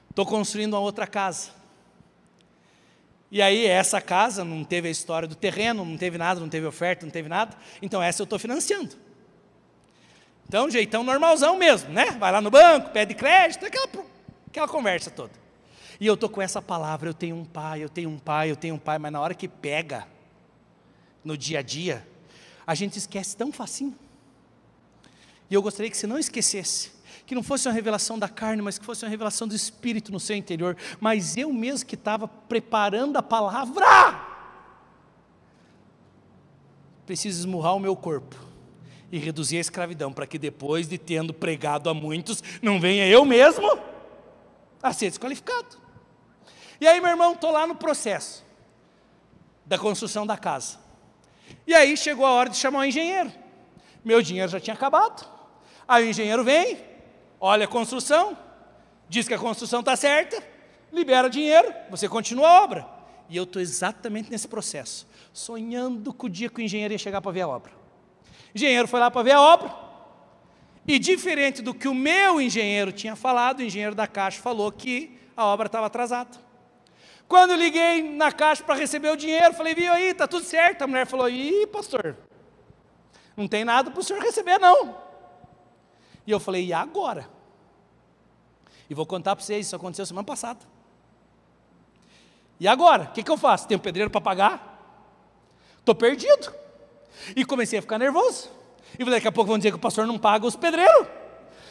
Estou construindo uma outra casa. E aí, essa casa não teve a história do terreno, não teve nada, não teve oferta, não teve nada. Então, essa eu estou financiando. Então, jeitão normalzão mesmo, né? Vai lá no banco, pede crédito, aquela, aquela conversa toda. E eu estou com essa palavra, eu tenho um pai, eu tenho um pai, eu tenho um pai, mas na hora que pega, no dia a dia, a gente esquece tão facinho. E eu gostaria que você não esquecesse, que não fosse uma revelação da carne, mas que fosse uma revelação do Espírito no seu interior. Mas eu mesmo que estava preparando a palavra, preciso esmurrar o meu corpo e reduzir a escravidão, para que depois de tendo pregado a muitos, não venha eu mesmo a ser desqualificado. E aí, meu irmão, estou lá no processo da construção da casa. E aí chegou a hora de chamar o engenheiro. Meu dinheiro já tinha acabado. Aí o engenheiro vem, olha a construção, diz que a construção está certa, libera dinheiro, você continua a obra. E eu estou exatamente nesse processo, sonhando com o dia que o engenheiro ia chegar para ver a obra engenheiro foi lá para ver a obra. E diferente do que o meu engenheiro tinha falado, o engenheiro da Caixa falou que a obra estava atrasada. Quando liguei na Caixa para receber o dinheiro, falei, viu aí, está tudo certo. A mulher falou, ih, pastor, não tem nada para o senhor receber, não. E eu falei, e agora? E vou contar para vocês, isso aconteceu semana passada. E agora? O que, que eu faço? Tenho pedreiro para pagar? Estou perdido. E comecei a ficar nervoso. E daqui a pouco vão dizer que o pastor não paga os pedreiros.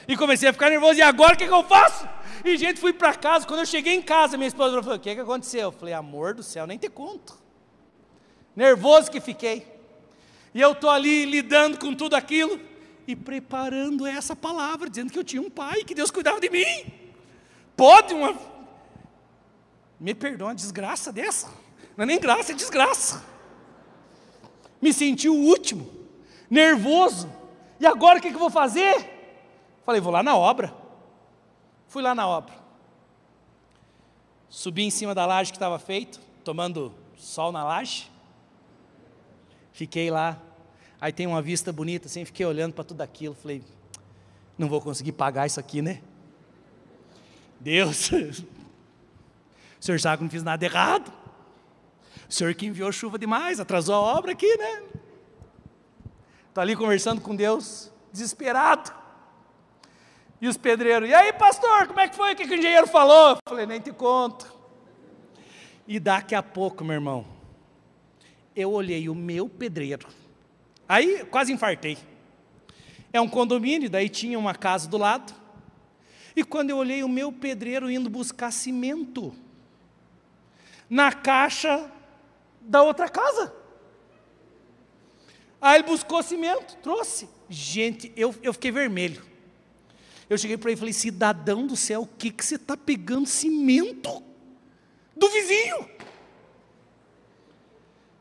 E comecei a ficar nervoso. E agora o que, que eu faço? E gente, fui para casa. Quando eu cheguei em casa, minha esposa falou: O que, que aconteceu? Eu falei: Amor do céu, nem te conto. Nervoso que fiquei. E eu estou ali lidando com tudo aquilo e preparando essa palavra, dizendo que eu tinha um pai, que Deus cuidava de mim. Pode uma. Me perdoa uma desgraça dessa? Não é nem graça, é desgraça me senti o último, nervoso. E agora o que, que eu vou fazer? Falei, vou lá na obra. Fui lá na obra. Subi em cima da laje que estava feito, tomando sol na laje. Fiquei lá. Aí tem uma vista bonita, assim, fiquei olhando para tudo aquilo. Falei, não vou conseguir pagar isso aqui, né? Deus, o senhor sabe que não fiz nada errado. O senhor que enviou chuva demais, atrasou a obra aqui, né? Estou ali conversando com Deus, desesperado. E os pedreiros, e aí pastor, como é que foi? O que, que o engenheiro falou? Eu falei, nem te conto. E daqui a pouco, meu irmão, eu olhei o meu pedreiro. Aí quase infartei. É um condomínio, daí tinha uma casa do lado. E quando eu olhei o meu pedreiro indo buscar cimento, na caixa da outra casa. Aí ele buscou cimento, trouxe. Gente, eu, eu fiquei vermelho. Eu cheguei para ele e falei: cidadão do céu, o que, que você está pegando cimento do vizinho?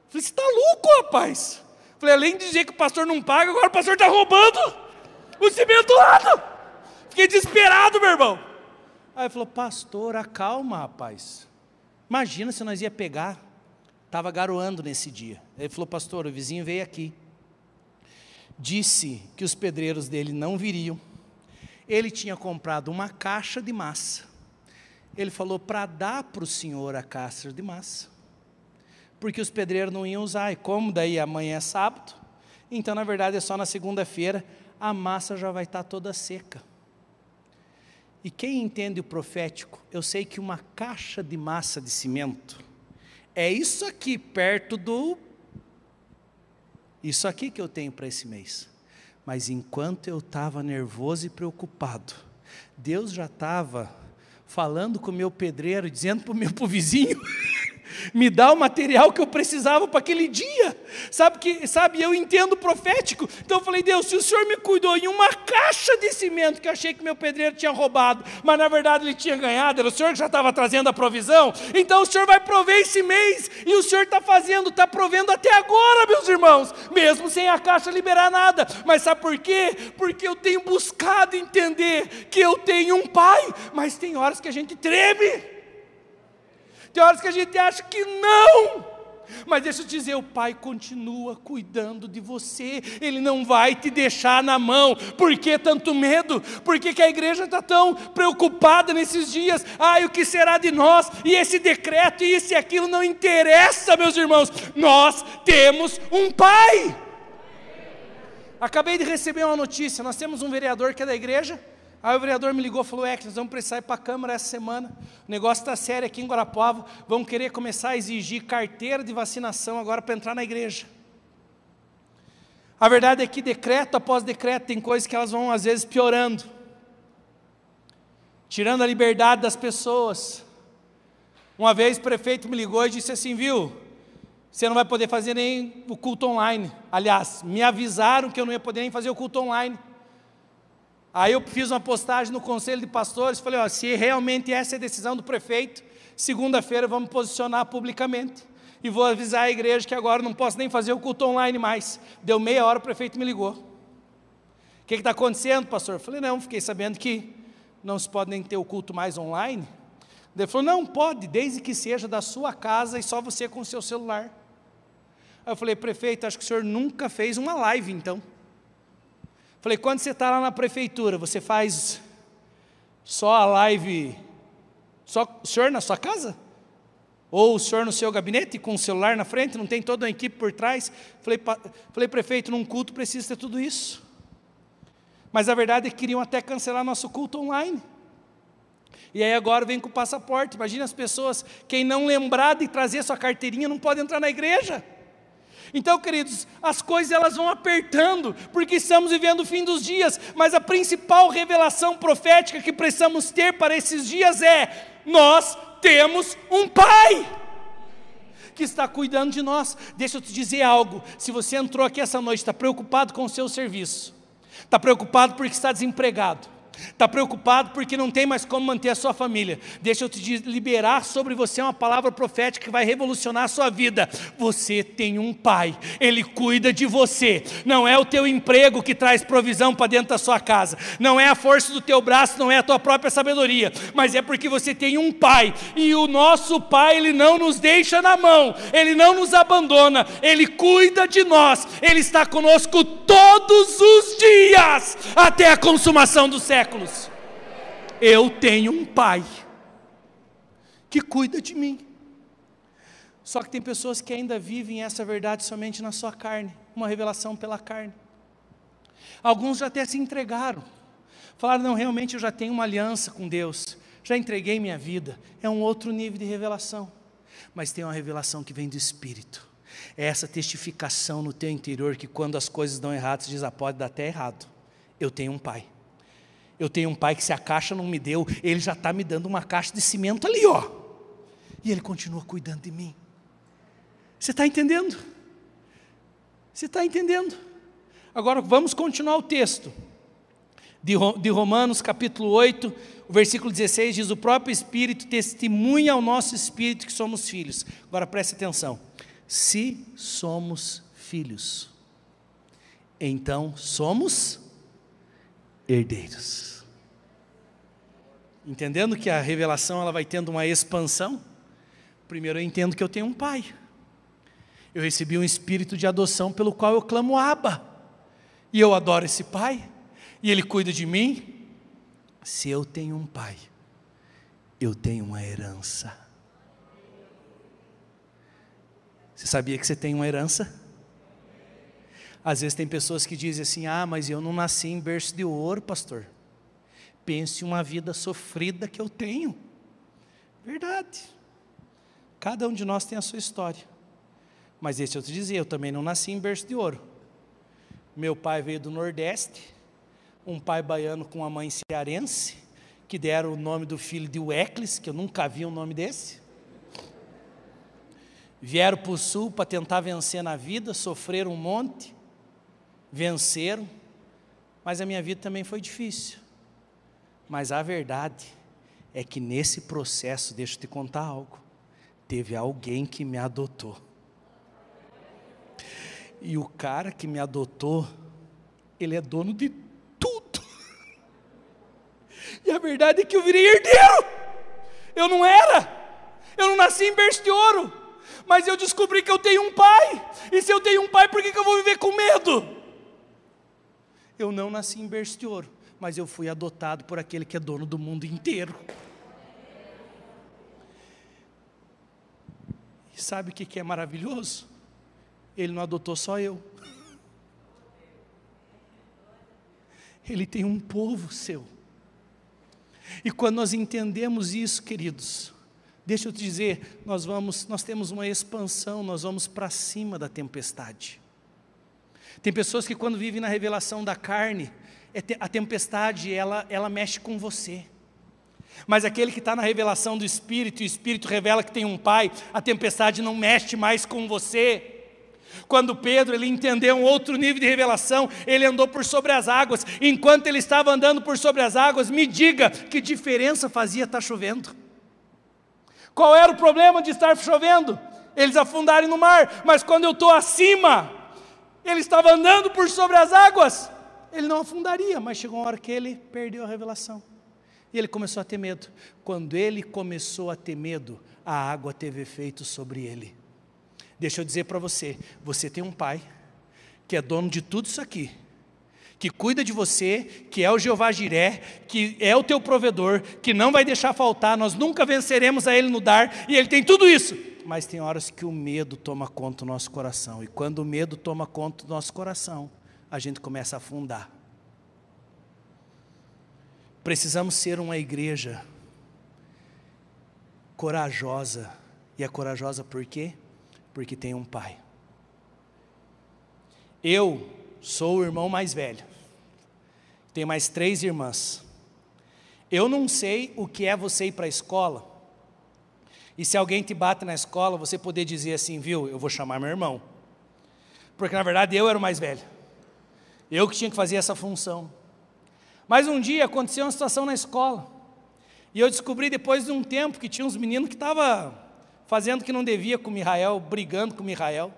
Falei, você está louco, rapaz? Falei, além de dizer que o pastor não paga, agora o pastor está roubando o cimento do lado. Fiquei desesperado, meu irmão. Aí ele falou, pastor, acalma, rapaz. Imagina se nós ia pegar. Estava garoando nesse dia. Ele falou, pastor, o vizinho veio aqui. Disse que os pedreiros dele não viriam. Ele tinha comprado uma caixa de massa. Ele falou para dar para o senhor a caixa de massa. Porque os pedreiros não iam usar. E como daí amanhã é sábado, então na verdade é só na segunda-feira, a massa já vai estar toda seca. E quem entende o profético, eu sei que uma caixa de massa de cimento é isso aqui perto do isso aqui que eu tenho para esse mês. Mas enquanto eu estava nervoso e preocupado, Deus já estava falando com o meu pedreiro, dizendo para o meu vizinho me dá o material que eu precisava para aquele dia. Sabe que, sabe, eu entendo profético. Então eu falei, Deus, se o Senhor me cuidou em uma caixa de cimento que eu achei que meu pedreiro tinha roubado, mas na verdade ele tinha ganhado, era o Senhor que já estava trazendo a provisão, então o Senhor vai prover esse mês, e o Senhor está fazendo, está provendo até agora, meus irmãos, mesmo sem a caixa liberar nada. Mas sabe por quê? Porque eu tenho buscado entender que eu tenho um pai, mas tem horas que a gente treme. Tem horas que a gente acha que não. Mas deixa eu te dizer, o Pai continua cuidando de você, Ele não vai te deixar na mão. Por que tanto medo? Por que, que a igreja está tão preocupada nesses dias? Ai, o que será de nós? E esse decreto, e isso e aquilo não interessa, meus irmãos. Nós temos um Pai. Acabei de receber uma notícia: nós temos um vereador que é da igreja Aí o vereador me ligou e falou: É, nós vamos precisar ir para a Câmara essa semana. O negócio está sério aqui em Guarapuava. Vão querer começar a exigir carteira de vacinação agora para entrar na igreja. A verdade é que decreto após decreto tem coisas que elas vão às vezes piorando, tirando a liberdade das pessoas. Uma vez o prefeito me ligou e disse assim: Viu, você não vai poder fazer nem o culto online. Aliás, me avisaram que eu não ia poder nem fazer o culto online. Aí eu fiz uma postagem no Conselho de Pastores, falei, ó, se realmente essa é a decisão do prefeito, segunda-feira vamos posicionar publicamente. E vou avisar a igreja que agora não posso nem fazer o culto online mais. Deu meia hora, o prefeito me ligou. O que está acontecendo, pastor? Eu falei, não, fiquei sabendo que não se pode nem ter o culto mais online. Ele falou, não, pode, desde que seja da sua casa e só você com o seu celular. Aí eu falei, prefeito, acho que o senhor nunca fez uma live então. Falei, quando você está lá na prefeitura, você faz só a live, só o senhor na sua casa? Ou o senhor no seu gabinete, com o celular na frente, não tem toda uma equipe por trás? Falei, falei prefeito, num culto precisa ter tudo isso. Mas a verdade é que queriam até cancelar nosso culto online. E aí agora vem com o passaporte. Imagina as pessoas, quem não lembrar de trazer sua carteirinha não pode entrar na igreja. Então, queridos, as coisas elas vão apertando, porque estamos vivendo o fim dos dias, mas a principal revelação profética que precisamos ter para esses dias é: nós temos um Pai que está cuidando de nós. Deixa eu te dizer algo: se você entrou aqui essa noite, está preocupado com o seu serviço, está preocupado porque está desempregado, Está preocupado porque não tem mais como manter a sua família. Deixa eu te liberar sobre você uma palavra profética que vai revolucionar a sua vida. Você tem um pai, ele cuida de você. Não é o teu emprego que traz provisão para dentro da sua casa. Não é a força do teu braço, não é a tua própria sabedoria, mas é porque você tem um pai. E o nosso pai, ele não nos deixa na mão. Ele não nos abandona. Ele cuida de nós. Ele está conosco todos os dias até a consumação do século séculos. Eu tenho um pai que cuida de mim. Só que tem pessoas que ainda vivem essa verdade somente na sua carne, uma revelação pela carne. Alguns já até se entregaram, falaram: não, realmente eu já tenho uma aliança com Deus, já entreguei minha vida. É um outro nível de revelação, mas tem uma revelação que vem do Espírito. É essa testificação no teu interior que quando as coisas dão errado, você diz: ah, pode dar até errado. Eu tenho um pai. Eu tenho um pai que se a caixa não me deu, ele já está me dando uma caixa de cimento ali, ó. E ele continua cuidando de mim. Você está entendendo? Você está entendendo? Agora vamos continuar o texto. De Romanos capítulo 8, o versículo 16 diz: O próprio Espírito testemunha ao nosso espírito que somos filhos. Agora preste atenção. Se somos filhos, então somos herdeiros. entendendo que a revelação ela vai tendo uma expansão, primeiro eu entendo que eu tenho um pai. Eu recebi um espírito de adoção pelo qual eu clamo Abba. E eu adoro esse pai, e ele cuida de mim. Se eu tenho um pai, eu tenho uma herança. Você sabia que você tem uma herança? Às vezes tem pessoas que dizem assim: ah, mas eu não nasci em berço de ouro, pastor. Pense uma vida sofrida que eu tenho. Verdade. Cada um de nós tem a sua história. Mas deixa eu te dizer, eu também não nasci em berço de ouro. Meu pai veio do Nordeste, um pai baiano com uma mãe cearense, que deram o nome do filho de Weclis, que eu nunca vi um nome desse. Vieram para o sul para tentar vencer na vida, sofreram um monte, venceram, mas a minha vida também foi difícil. Mas a verdade é que nesse processo, deixa eu te contar algo, teve alguém que me adotou. E o cara que me adotou, ele é dono de tudo. E a verdade é que eu virei herdeiro. Eu não era. Eu não nasci em berço de ouro. Mas eu descobri que eu tenho um pai. E se eu tenho um pai, por que, que eu vou viver com medo? Eu não nasci em berço mas eu fui adotado por aquele que é dono do mundo inteiro. E sabe o que é maravilhoso? Ele não adotou só eu. Ele tem um povo seu. E quando nós entendemos isso, queridos, deixa eu te dizer, nós vamos, nós temos uma expansão, nós vamos para cima da tempestade. Tem pessoas que quando vivem na revelação da carne, é a tempestade ela, ela mexe com você. Mas aquele que está na revelação do Espírito, e o Espírito revela que tem um Pai, a tempestade não mexe mais com você. Quando Pedro ele entendeu um outro nível de revelação, ele andou por sobre as águas. Enquanto ele estava andando por sobre as águas, me diga que diferença fazia estar chovendo. Qual era o problema de estar chovendo? Eles afundarem no mar, mas quando eu estou acima, ele estava andando por sobre as águas, ele não afundaria, mas chegou uma hora que ele perdeu a revelação. E ele começou a ter medo. Quando ele começou a ter medo, a água teve efeito sobre ele. Deixa eu dizer para você: você tem um pai que é dono de tudo isso aqui, que cuida de você, que é o Jeová Jiré, que é o teu provedor, que não vai deixar faltar, nós nunca venceremos a ele no dar, e ele tem tudo isso mas tem horas que o medo toma conta do nosso coração. E quando o medo toma conta do nosso coração, a gente começa a afundar. Precisamos ser uma igreja corajosa. E é corajosa por quê? Porque tem um pai. Eu sou o irmão mais velho. Tenho mais três irmãs. Eu não sei o que é você ir para a escola e se alguém te bate na escola, você poder dizer assim, viu, eu vou chamar meu irmão. Porque na verdade eu era o mais velho. Eu que tinha que fazer essa função. Mas um dia aconteceu uma situação na escola. E eu descobri depois de um tempo que tinha uns meninos que estavam fazendo o que não devia com o Mihael, brigando com o Mihael.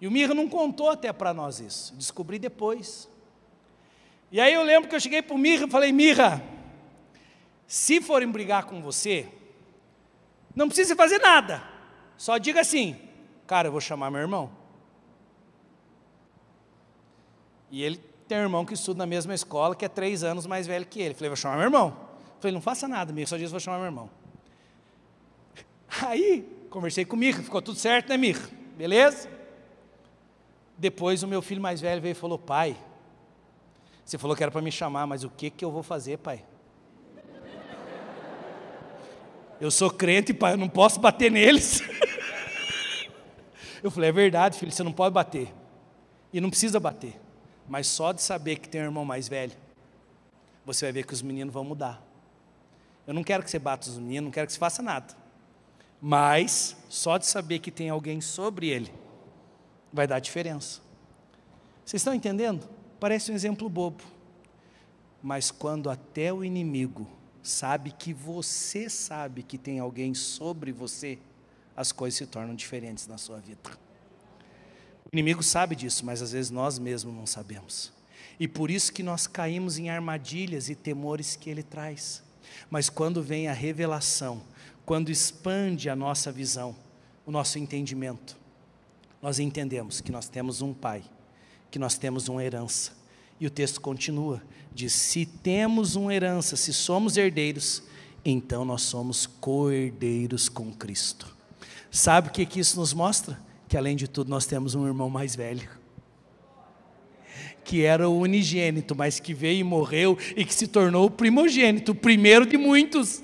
E o Mirra não contou até para nós isso. Descobri depois. E aí eu lembro que eu cheguei para o Mirra e falei, Mirra, se forem brigar com você, não precisa fazer nada. Só diga assim: Cara, eu vou chamar meu irmão. E ele tem um irmão que estuda na mesma escola, que é três anos mais velho que ele. Falei, vou chamar meu irmão. Falei, não faça nada, Mirko, só diz vou chamar meu irmão. Aí, conversei com o Mirko, ficou tudo certo, né, Mirko? Beleza? Depois o meu filho mais velho veio e falou, pai, você falou que era para me chamar, mas o que, que eu vou fazer, pai? Eu sou crente, pai, eu não posso bater neles. eu falei, é verdade, filho, você não pode bater. E não precisa bater. Mas só de saber que tem um irmão mais velho, você vai ver que os meninos vão mudar. Eu não quero que você bata os meninos, não quero que você faça nada. Mas só de saber que tem alguém sobre ele, vai dar diferença. Vocês estão entendendo? Parece um exemplo bobo. Mas quando até o inimigo sabe que você sabe que tem alguém sobre você, as coisas se tornam diferentes na sua vida. O inimigo sabe disso, mas às vezes nós mesmos não sabemos. E por isso que nós caímos em armadilhas e temores que ele traz. Mas quando vem a revelação, quando expande a nossa visão, o nosso entendimento, nós entendemos que nós temos um pai, que nós temos uma herança. E o texto continua: diz: se temos uma herança, se somos herdeiros, então nós somos co-herdeiros com Cristo. Sabe o que, que isso nos mostra? Que além de tudo nós temos um irmão mais velho que era o unigênito, mas que veio e morreu e que se tornou o primogênito, o primeiro de muitos.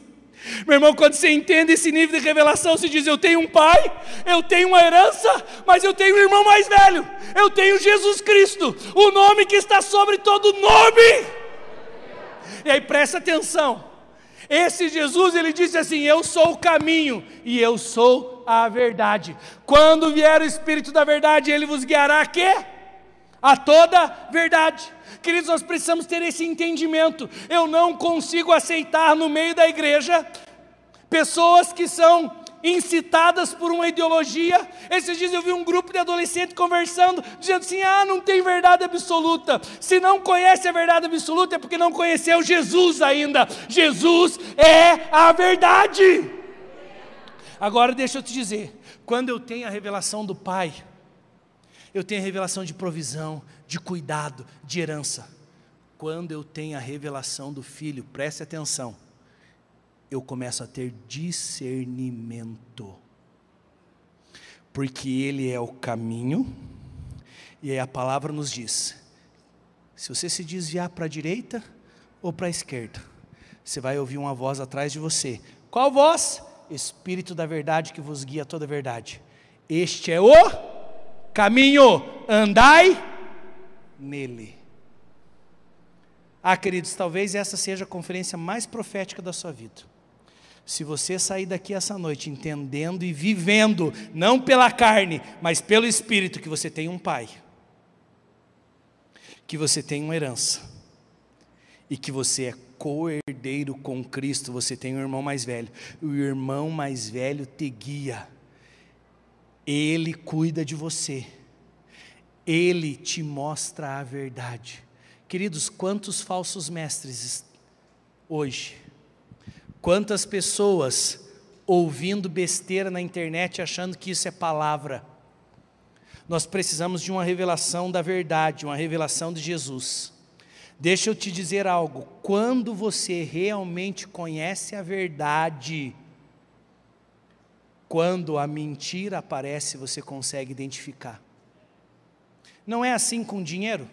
Meu irmão, quando você entende esse nível de revelação, você diz: Eu tenho um pai, eu tenho uma herança, mas eu tenho um irmão mais velho, eu tenho Jesus Cristo, o nome que está sobre todo nome. E aí presta atenção, esse Jesus, ele disse assim: Eu sou o caminho e eu sou a verdade. Quando vier o Espírito da verdade, ele vos guiará a quê? a toda verdade. Queridos, nós precisamos ter esse entendimento. Eu não consigo aceitar no meio da igreja pessoas que são incitadas por uma ideologia. Esses dias eu vi um grupo de adolescentes conversando, dizendo assim: ah, não tem verdade absoluta. Se não conhece a verdade absoluta, é porque não conheceu Jesus ainda. Jesus é a verdade. Agora deixa eu te dizer: quando eu tenho a revelação do Pai, eu tenho a revelação de provisão, de cuidado, de herança. Quando eu tenho a revelação do Filho, preste atenção, eu começo a ter discernimento. Porque Ele é o caminho, e aí a palavra nos diz: se você se desviar para a direita ou para a esquerda, você vai ouvir uma voz atrás de você. Qual voz? Espírito da verdade que vos guia a toda a verdade. Este é o caminho, andai nele. Ah, queridos, talvez essa seja a conferência mais profética da sua vida. Se você sair daqui essa noite entendendo e vivendo, não pela carne, mas pelo Espírito, que você tem um Pai, que você tem uma herança, e que você é co-herdeiro com Cristo, você tem um irmão mais velho, o irmão mais velho te guia ele cuida de você. Ele te mostra a verdade. Queridos, quantos falsos mestres hoje? Quantas pessoas ouvindo besteira na internet achando que isso é palavra? Nós precisamos de uma revelação da verdade, uma revelação de Jesus. Deixa eu te dizer algo: quando você realmente conhece a verdade, quando a mentira aparece, você consegue identificar. Não é assim com dinheiro?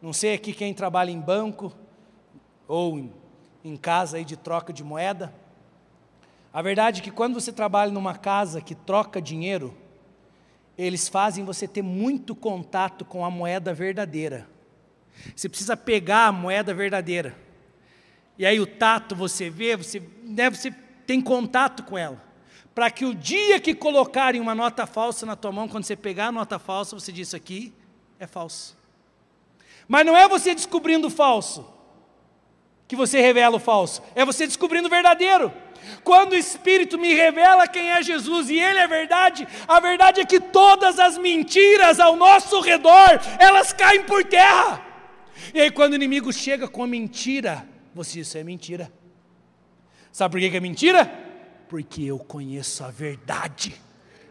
Não sei aqui quem trabalha em banco ou em, casa aí de troca de moeda. A verdade é que quando você trabalha numa casa que troca dinheiro, eles fazem você ter muito contato com a moeda verdadeira. Você precisa pegar a moeda verdadeira. E aí o tato você vê, você, né, você tem contato com ela. Para que o dia que colocarem uma nota falsa na tua mão, quando você pegar a nota falsa, você diz: Isso aqui é falso. Mas não é você descobrindo o falso que você revela o falso, é você descobrindo o verdadeiro. Quando o Espírito me revela quem é Jesus e Ele é verdade, a verdade é que todas as mentiras ao nosso redor, elas caem por terra. E aí, quando o inimigo chega com a mentira, você diz: Isso é mentira. Sabe por que é mentira? Porque eu conheço a verdade.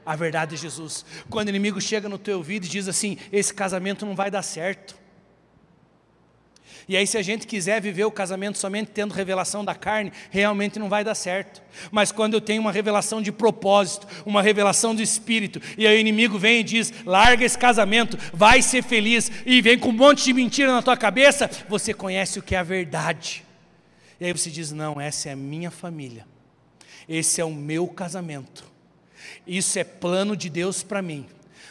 A verdade é Jesus. Quando o inimigo chega no teu ouvido e diz assim: esse casamento não vai dar certo. E aí, se a gente quiser viver o casamento somente tendo revelação da carne, realmente não vai dar certo. Mas quando eu tenho uma revelação de propósito, uma revelação do espírito, e aí o inimigo vem e diz: larga esse casamento, vai ser feliz, e vem com um monte de mentira na tua cabeça, você conhece o que é a verdade. E aí você diz: não, essa é a minha família, esse é o meu casamento, isso é plano de Deus para mim.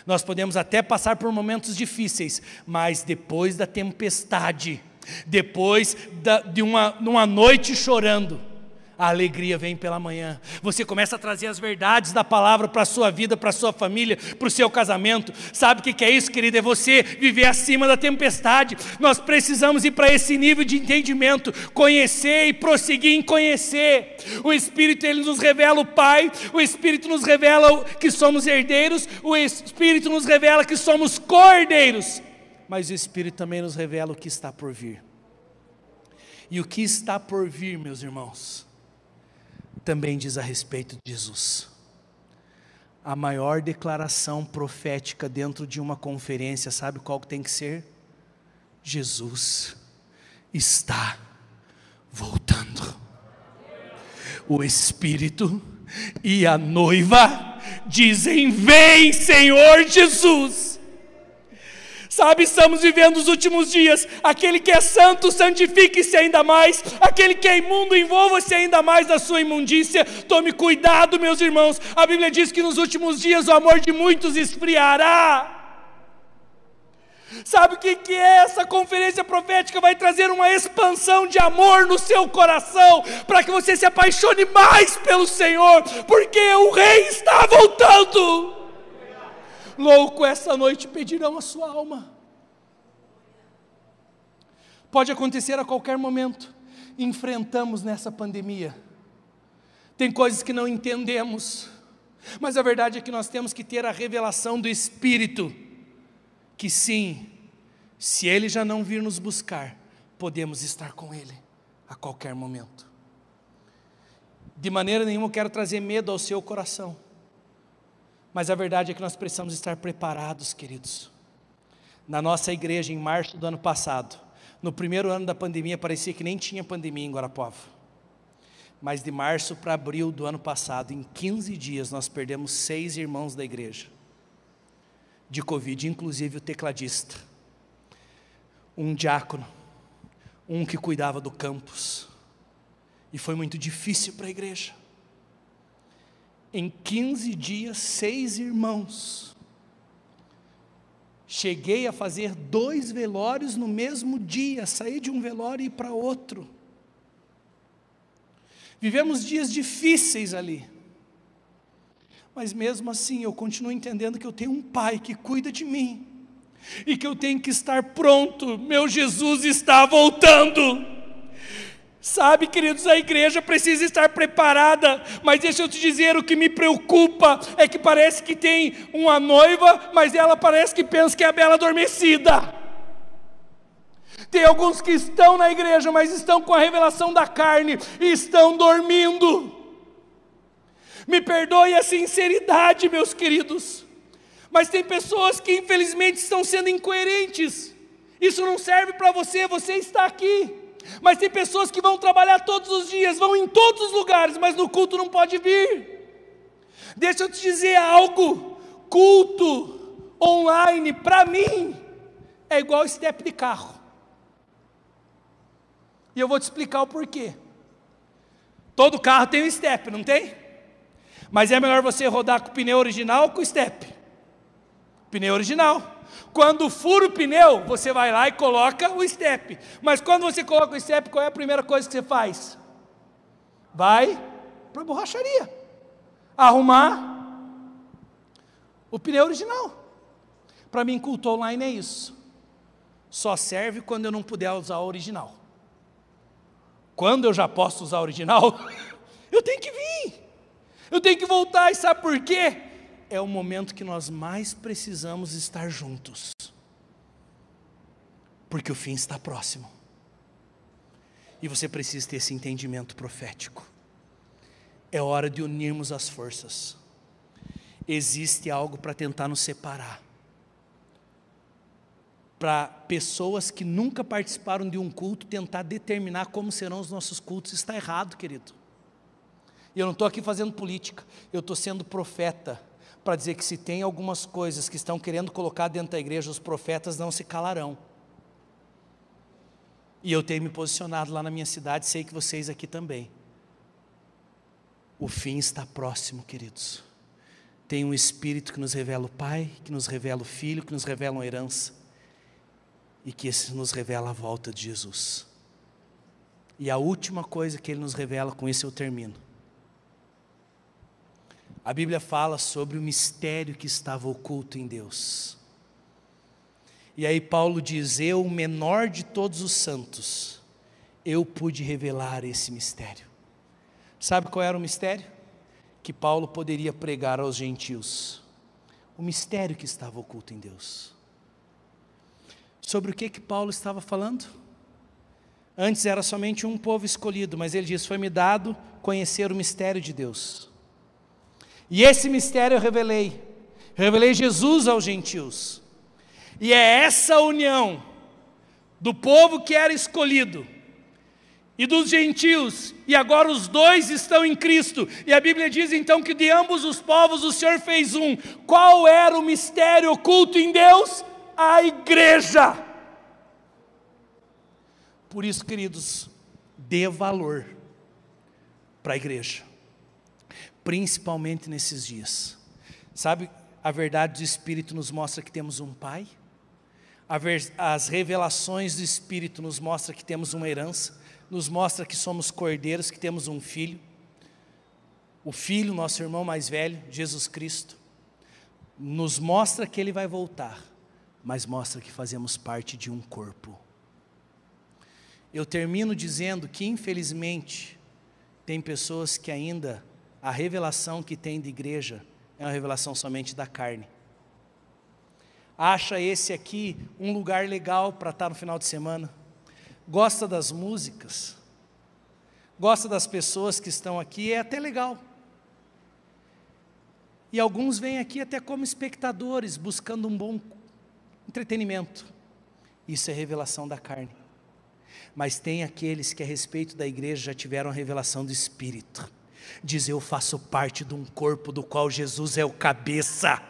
Nós podemos até passar por momentos difíceis, mas depois da tempestade, depois da, de uma, uma noite chorando, a alegria vem pela manhã. Você começa a trazer as verdades da palavra para a sua vida, para a sua família, para o seu casamento. Sabe o que é isso, querido? É você viver acima da tempestade. Nós precisamos ir para esse nível de entendimento, conhecer e prosseguir em conhecer. O Espírito ele nos revela o Pai, o Espírito nos revela que somos herdeiros, o Espírito nos revela que somos cordeiros mas o Espírito também nos revela o que está por vir. E o que está por vir, meus irmãos, também diz a respeito de Jesus. A maior declaração profética dentro de uma conferência, sabe qual que tem que ser? Jesus está voltando. O Espírito e a noiva dizem: Vem, Senhor Jesus. Sabe, estamos vivendo os últimos dias. Aquele que é santo, santifique-se ainda mais. Aquele que é imundo, envolva-se ainda mais da sua imundícia. Tome cuidado, meus irmãos. A Bíblia diz que nos últimos dias o amor de muitos esfriará. Sabe o que, que é essa conferência profética? Vai trazer uma expansão de amor no seu coração, para que você se apaixone mais pelo Senhor, porque o Rei está voltando louco, essa noite pedirão a sua alma. Pode acontecer a qualquer momento. Enfrentamos nessa pandemia. Tem coisas que não entendemos, mas a verdade é que nós temos que ter a revelação do Espírito, que sim, se Ele já não vir nos buscar, podemos estar com Ele a qualquer momento. De maneira nenhuma eu quero trazer medo ao seu coração. Mas a verdade é que nós precisamos estar preparados, queridos. Na nossa igreja, em março do ano passado, no primeiro ano da pandemia, parecia que nem tinha pandemia em Guarapuava. Mas de março para abril do ano passado, em 15 dias, nós perdemos seis irmãos da igreja de Covid, inclusive o tecladista, um diácono, um que cuidava do campus. E foi muito difícil para a igreja em 15 dias, seis irmãos. Cheguei a fazer dois velórios no mesmo dia, sair de um velório e ir para outro. Vivemos dias difíceis ali. Mas mesmo assim, eu continuo entendendo que eu tenho um pai que cuida de mim. E que eu tenho que estar pronto. Meu Jesus está voltando. Sabe, queridos, a igreja precisa estar preparada, mas deixa eu te dizer: o que me preocupa é que parece que tem uma noiva, mas ela parece que pensa que é a bela adormecida. Tem alguns que estão na igreja, mas estão com a revelação da carne e estão dormindo. Me perdoe a sinceridade, meus queridos, mas tem pessoas que infelizmente estão sendo incoerentes. Isso não serve para você, você está aqui. Mas tem pessoas que vão trabalhar todos os dias, vão em todos os lugares, mas no culto não pode vir. Deixa eu te dizer algo: culto online, para mim, é igual step de carro. E eu vou te explicar o porquê. Todo carro tem um step, não tem? Mas é melhor você rodar com o pneu original ou com o step? Pneu original. Quando fura o pneu, você vai lá e coloca o step. Mas quando você coloca o step, qual é a primeira coisa que você faz? Vai para a borracharia. Arrumar o pneu original. Para mim, culto online é isso. Só serve quando eu não puder usar o original. Quando eu já posso usar o original, eu tenho que vir. Eu tenho que voltar, e sabe por quê? É o momento que nós mais precisamos estar juntos, porque o fim está próximo. E você precisa ter esse entendimento profético. É hora de unirmos as forças. Existe algo para tentar nos separar. Para pessoas que nunca participaram de um culto tentar determinar como serão os nossos cultos, está errado, querido. E eu não estou aqui fazendo política, eu estou sendo profeta para dizer que se tem algumas coisas que estão querendo colocar dentro da igreja, os profetas não se calarão. E eu tenho me posicionado lá na minha cidade, sei que vocês aqui também. O fim está próximo, queridos. Tem um Espírito que nos revela o Pai, que nos revela o Filho, que nos revela uma herança, e que esse nos revela a volta de Jesus. E a última coisa que ele nos revela, com isso eu termino a Bíblia fala sobre o mistério que estava oculto em Deus. E aí Paulo diz: Eu, o menor de todos os santos, eu pude revelar esse mistério. Sabe qual era o mistério? Que Paulo poderia pregar aos gentios. O mistério que estava oculto em Deus. Sobre o que que Paulo estava falando? Antes era somente um povo escolhido, mas ele diz: Foi-me dado conhecer o mistério de Deus. E esse mistério eu revelei. Revelei Jesus aos gentios. E é essa união do povo que era escolhido e dos gentios, e agora os dois estão em Cristo. E a Bíblia diz então que de ambos os povos o Senhor fez um. Qual era o mistério oculto em Deus? A igreja. Por isso, queridos, dê valor para a igreja, principalmente nesses dias. Sabe, a verdade do Espírito nos mostra que temos um Pai, as revelações do Espírito nos mostram que temos uma herança, nos mostra que somos cordeiros, que temos um filho. O filho, nosso irmão mais velho, Jesus Cristo, nos mostra que ele vai voltar, mas mostra que fazemos parte de um corpo. Eu termino dizendo que, infelizmente, tem pessoas que ainda a revelação que tem de igreja é uma revelação somente da carne. Acha esse aqui um lugar legal para estar no final de semana gosta das músicas, gosta das pessoas que estão aqui, é até legal. E alguns vêm aqui até como espectadores, buscando um bom entretenimento. Isso é revelação da carne. Mas tem aqueles que a respeito da igreja já tiveram a revelação do Espírito. Diz: Eu faço parte de um corpo do qual Jesus é o cabeça.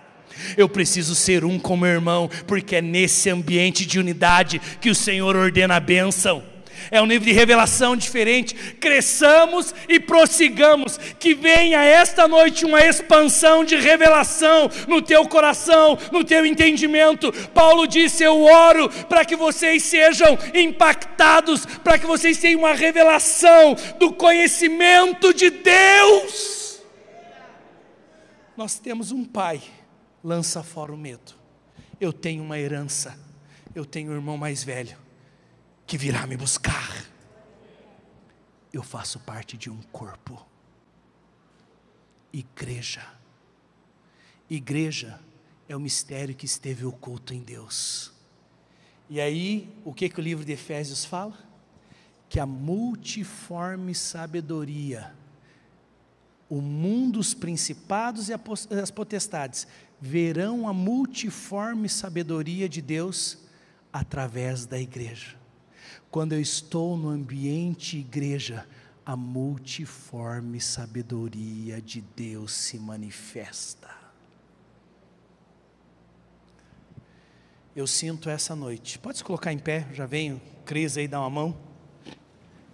Eu preciso ser um com meu irmão, porque é nesse ambiente de unidade que o Senhor ordena a bênção. É um nível de revelação diferente. Cresçamos e prossigamos. Que venha esta noite uma expansão de revelação no teu coração, no teu entendimento. Paulo disse: Eu oro para que vocês sejam impactados, para que vocês tenham uma revelação do conhecimento de Deus. Nós temos um Pai lança fora o medo. Eu tenho uma herança, eu tenho um irmão mais velho que virá me buscar. Eu faço parte de um corpo. Igreja. Igreja é o mistério que esteve oculto em Deus. E aí, o que, que o livro de Efésios fala? Que a multiforme sabedoria, o mundo, os principados e as potestades verão a multiforme sabedoria de Deus através da igreja. Quando eu estou no ambiente igreja, a multiforme sabedoria de Deus se manifesta. Eu sinto essa noite. Pode se colocar em pé, já venho. Cris aí, dá uma mão.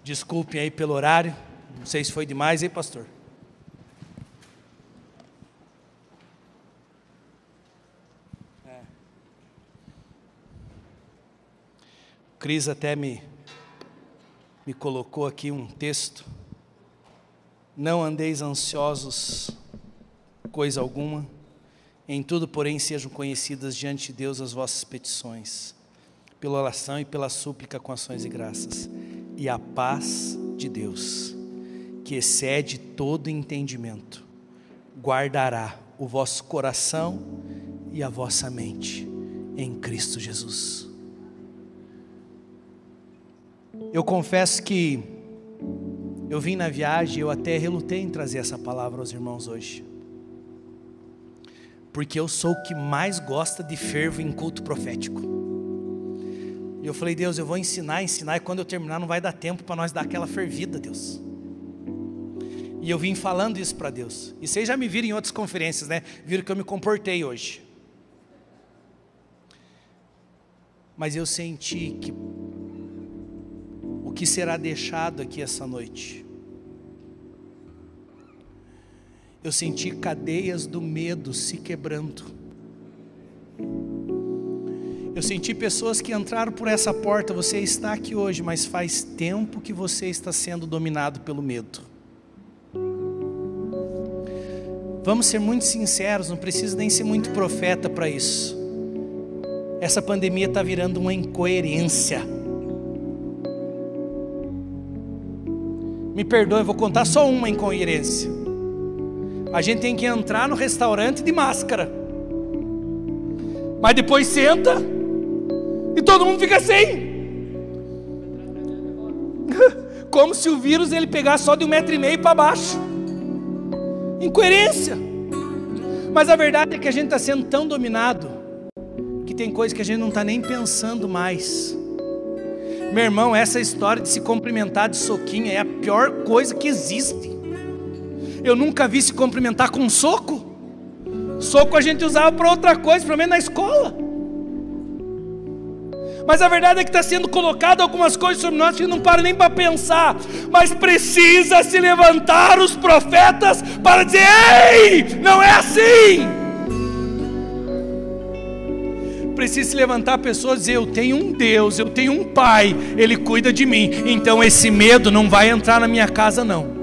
Desculpem aí pelo horário. Não sei se foi demais, hein, pastor? Cris até me, me colocou aqui um texto. Não andeis ansiosos, coisa alguma, em tudo, porém, sejam conhecidas diante de Deus as vossas petições, pela oração e pela súplica com ações e graças. E a paz de Deus, que excede todo entendimento, guardará o vosso coração e a vossa mente em Cristo Jesus. Eu confesso que eu vim na viagem, eu até relutei em trazer essa palavra aos irmãos hoje. Porque eu sou o que mais gosta de fervo em culto profético. E eu falei, Deus, eu vou ensinar, ensinar, e quando eu terminar não vai dar tempo para nós dar aquela fervida, Deus. E eu vim falando isso para Deus. E vocês já me viram em outras conferências, né? Viram que eu me comportei hoje. Mas eu senti que que será deixado aqui essa noite. Eu senti cadeias do medo se quebrando. Eu senti pessoas que entraram por essa porta. Você está aqui hoje, mas faz tempo que você está sendo dominado pelo medo. Vamos ser muito sinceros, não precisa nem ser muito profeta para isso. Essa pandemia está virando uma incoerência Me perdoe, vou contar só uma incoerência. A gente tem que entrar no restaurante de máscara. Mas depois senta, E todo mundo fica sem. Como se o vírus ele pegasse só de um metro e meio para baixo. Incoerência. Mas a verdade é que a gente está sendo tão dominado que tem coisa que a gente não está nem pensando mais. Meu irmão, essa história de se cumprimentar de soquinho é a pior coisa que existe. Eu nunca vi se cumprimentar com soco. Soco a gente usava para outra coisa, pelo menos na escola. Mas a verdade é que está sendo colocado algumas coisas sobre nós que não para nem para pensar. Mas precisa se levantar os profetas para dizer: ei, não é assim. Precisa se levantar pessoas e dizer: eu tenho um Deus, eu tenho um Pai, Ele cuida de mim. Então esse medo não vai entrar na minha casa, não.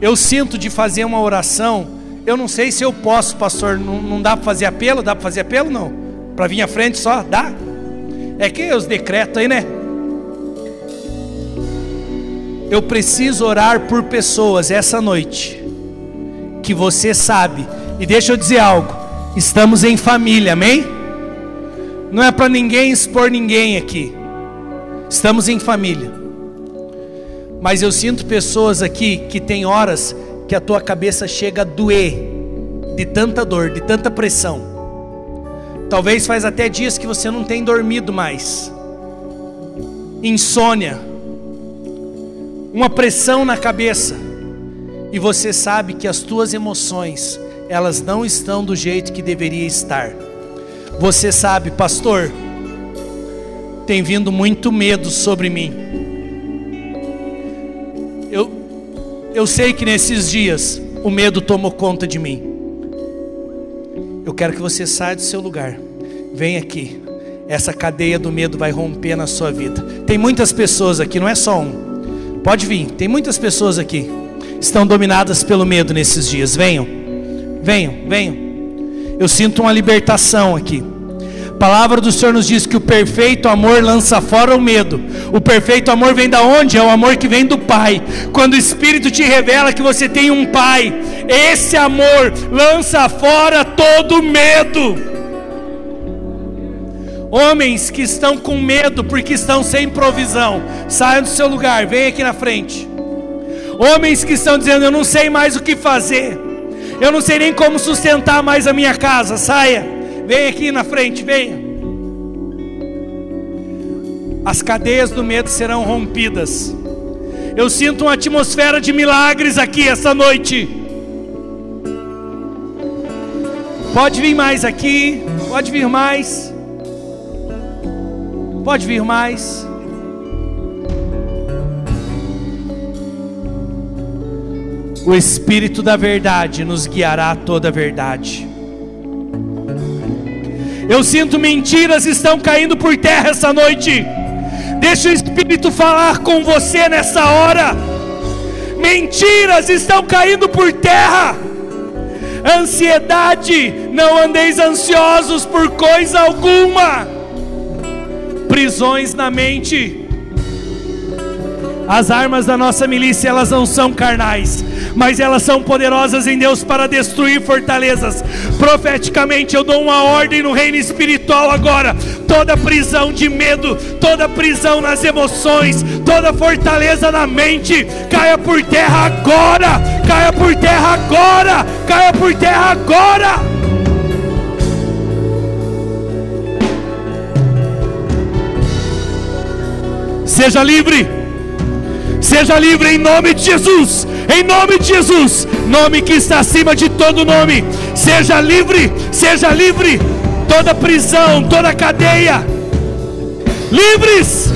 Eu sinto de fazer uma oração. Eu não sei se eu posso, pastor. Não, não dá para fazer apelo? Dá para fazer apelo? Não. Para vir à frente só? Dá? É que os decretos aí, né? Eu preciso orar por pessoas essa noite que você sabe. E deixa eu dizer algo. Estamos em família, amém? Não é para ninguém expor ninguém aqui. Estamos em família. Mas eu sinto pessoas aqui que tem horas que a tua cabeça chega a doer de tanta dor, de tanta pressão. Talvez faz até dias que você não tem dormido mais. Insônia. Uma pressão na cabeça. E você sabe que as tuas emoções, elas não estão do jeito que deveria estar. Você sabe, pastor, tem vindo muito medo sobre mim. Eu eu sei que nesses dias o medo tomou conta de mim. Eu quero que você saia do seu lugar. Vem aqui. Essa cadeia do medo vai romper na sua vida. Tem muitas pessoas aqui, não é só um. Pode vir. Tem muitas pessoas aqui. Estão dominadas pelo medo nesses dias. Venham. Venham, venham. Eu sinto uma libertação aqui. A palavra do Senhor nos diz que o perfeito amor lança fora o medo. O perfeito amor vem da onde? É o amor que vem do Pai. Quando o Espírito te revela que você tem um Pai, esse amor lança fora todo medo. Homens que estão com medo porque estão sem provisão, saiam do seu lugar, vem aqui na frente. Homens que estão dizendo: Eu não sei mais o que fazer, eu não sei nem como sustentar mais a minha casa, saia, vem aqui na frente, venha. As cadeias do medo serão rompidas. Eu sinto uma atmosfera de milagres aqui essa noite. Pode vir mais aqui, pode vir mais. Pode vir mais. O Espírito da Verdade nos guiará a toda a verdade. Eu sinto mentiras estão caindo por terra essa noite. Deixa o Espírito falar com você nessa hora. Mentiras estão caindo por terra. Ansiedade, não andeis ansiosos por coisa alguma. Prisões na mente. As armas da nossa milícia, elas não são carnais, mas elas são poderosas em Deus para destruir fortalezas. Profeticamente, eu dou uma ordem no reino espiritual agora. Toda prisão de medo, toda prisão nas emoções, toda fortaleza na mente, caia por terra agora, caia por terra agora, caia por terra agora. Seja livre. Seja livre em nome de Jesus. Em nome de Jesus. Nome que está acima de todo nome. Seja livre. Seja livre. Toda prisão, toda cadeia. Livres.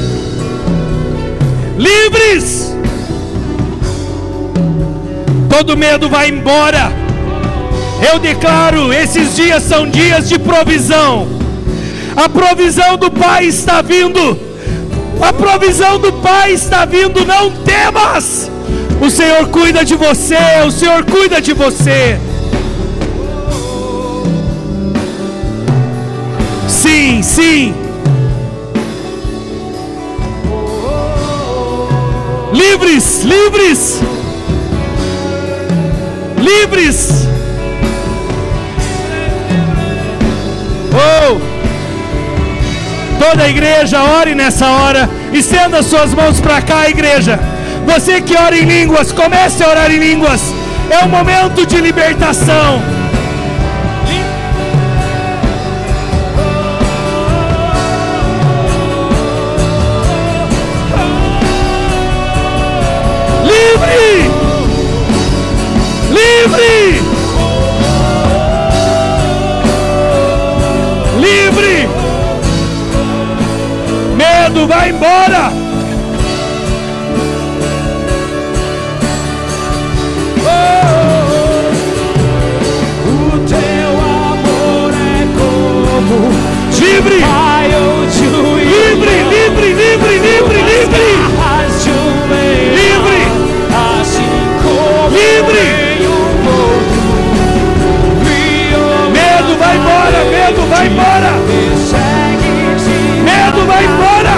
Livres. Todo medo vai embora. Eu declaro: esses dias são dias de provisão. A provisão do Pai está vindo a provisão do Pai está vindo, não temas. O Senhor cuida de você, o Senhor cuida de você. Sim, sim. Livres, livres. Livres. Oh. Toda a igreja, ore nessa hora. Estenda suas mãos para cá, igreja. Você que ora em línguas, comece a orar em línguas. É um momento de libertação. Livre! Livre! Livre! Medo, vai embora! Livre, livre, livre, livre, livre, livre, livre, livre. Medo vai embora, medo vai embora, medo vai embora.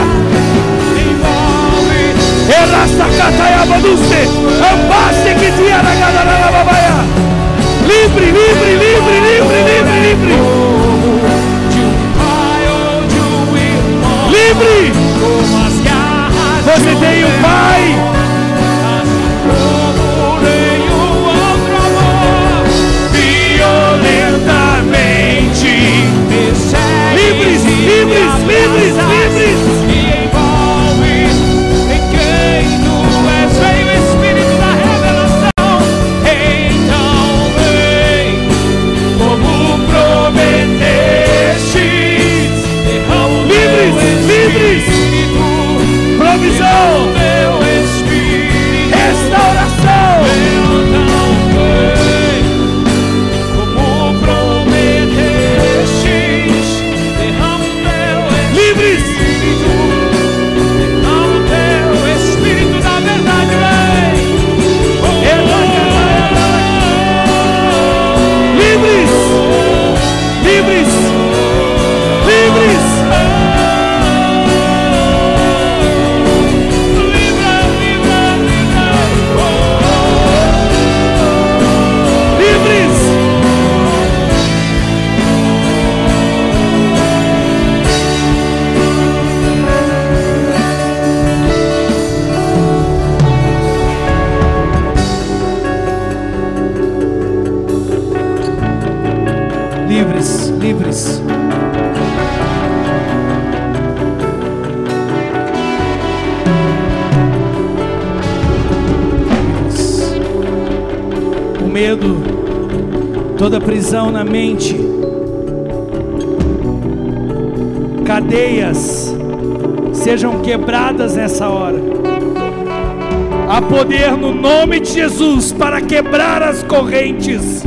Livre, livre, livre, livre, livre. livre. Quebrar as correntes.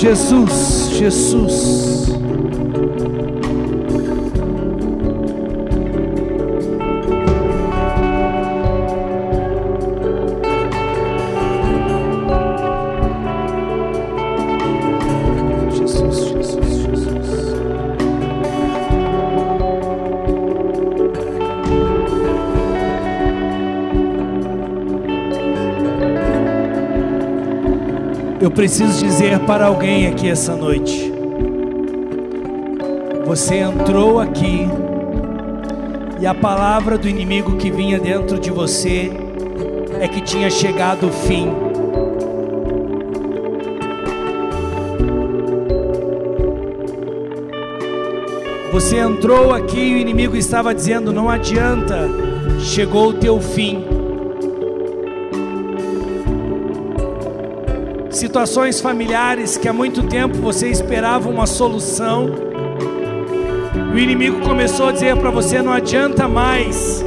Jesus, Jesus. Preciso dizer para alguém aqui essa noite: você entrou aqui e a palavra do inimigo que vinha dentro de você é que tinha chegado o fim. Você entrou aqui e o inimigo estava dizendo: não adianta, chegou o teu fim. Situações familiares que há muito tempo você esperava uma solução. O inimigo começou a dizer para você: não adianta mais.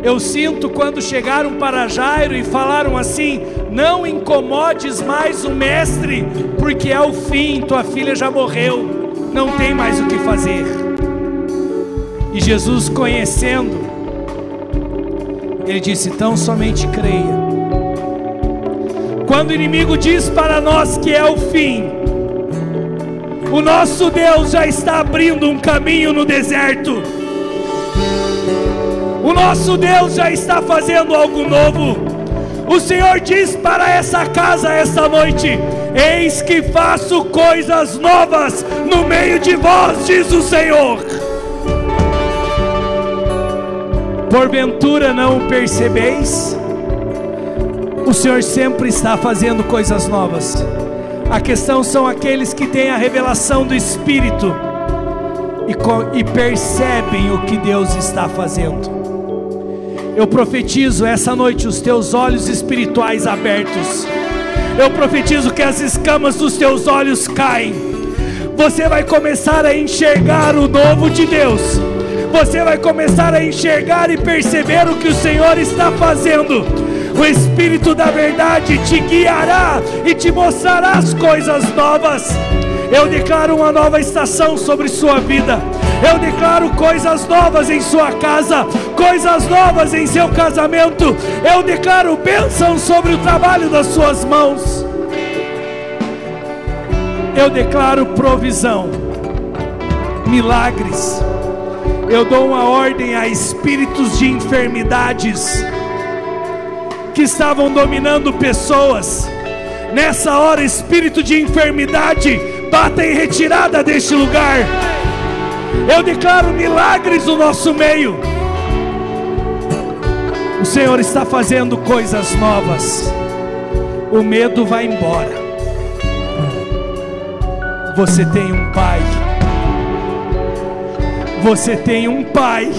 Eu sinto quando chegaram para Jairo e falaram assim: não incomodes mais o mestre, porque é o fim, tua filha já morreu, não tem mais o que fazer. E Jesus, conhecendo, ele disse: então somente creia quando o inimigo diz para nós que é o fim, o nosso Deus já está abrindo um caminho no deserto. O nosso Deus já está fazendo algo novo. O Senhor diz para essa casa esta noite: Eis que faço coisas novas no meio de vós, diz o Senhor. Porventura não percebeis? Senhor sempre está fazendo coisas novas. A questão são aqueles que têm a revelação do Espírito e, e percebem o que Deus está fazendo. Eu profetizo essa noite os teus olhos espirituais abertos. Eu profetizo que as escamas dos teus olhos caem. Você vai começar a enxergar o novo de Deus. Você vai começar a enxergar e perceber o que o Senhor está fazendo. O Espírito da Verdade te guiará e te mostrará as coisas novas. Eu declaro uma nova estação sobre sua vida. Eu declaro coisas novas em sua casa, coisas novas em seu casamento. Eu declaro bênção sobre o trabalho das suas mãos. Eu declaro provisão, milagres. Eu dou uma ordem a espíritos de enfermidades que estavam dominando pessoas. Nessa hora, espírito de enfermidade, bata em retirada deste lugar. Eu declaro milagres no nosso meio. O Senhor está fazendo coisas novas. O medo vai embora. Você tem um pai. Você tem um pai.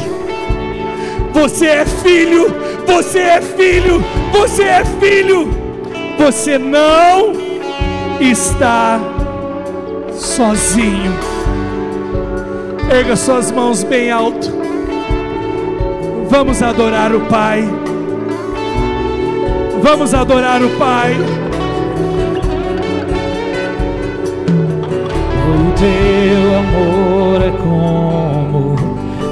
Você é filho. Você é filho. Você é filho. Você não está sozinho. Erga suas mãos bem alto. Vamos adorar o Pai. Vamos adorar o Pai. O teu amor é como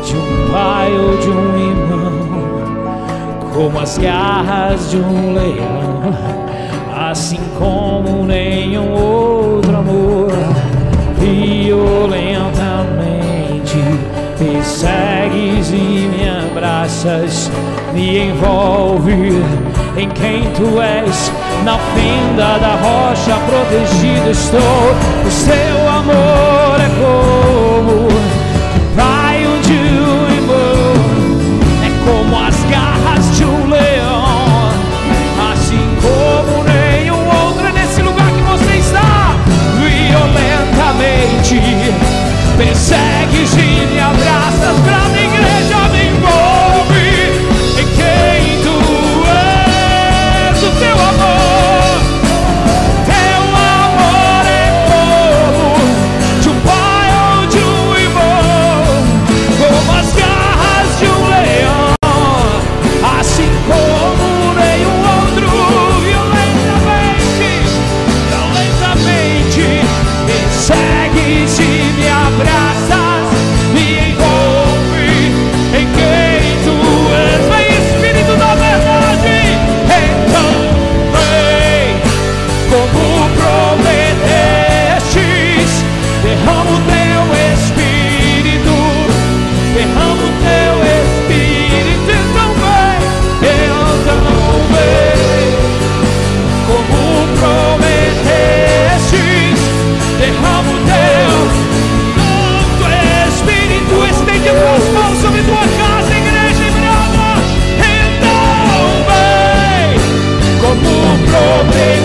de um pai ou de um irmão, como as garras de um leão, assim como nenhum outro amor violentamente me segues e me abraças, me envolve em quem tu és. Na fenda da rocha protegido estou. O seu amor é como persegues obey.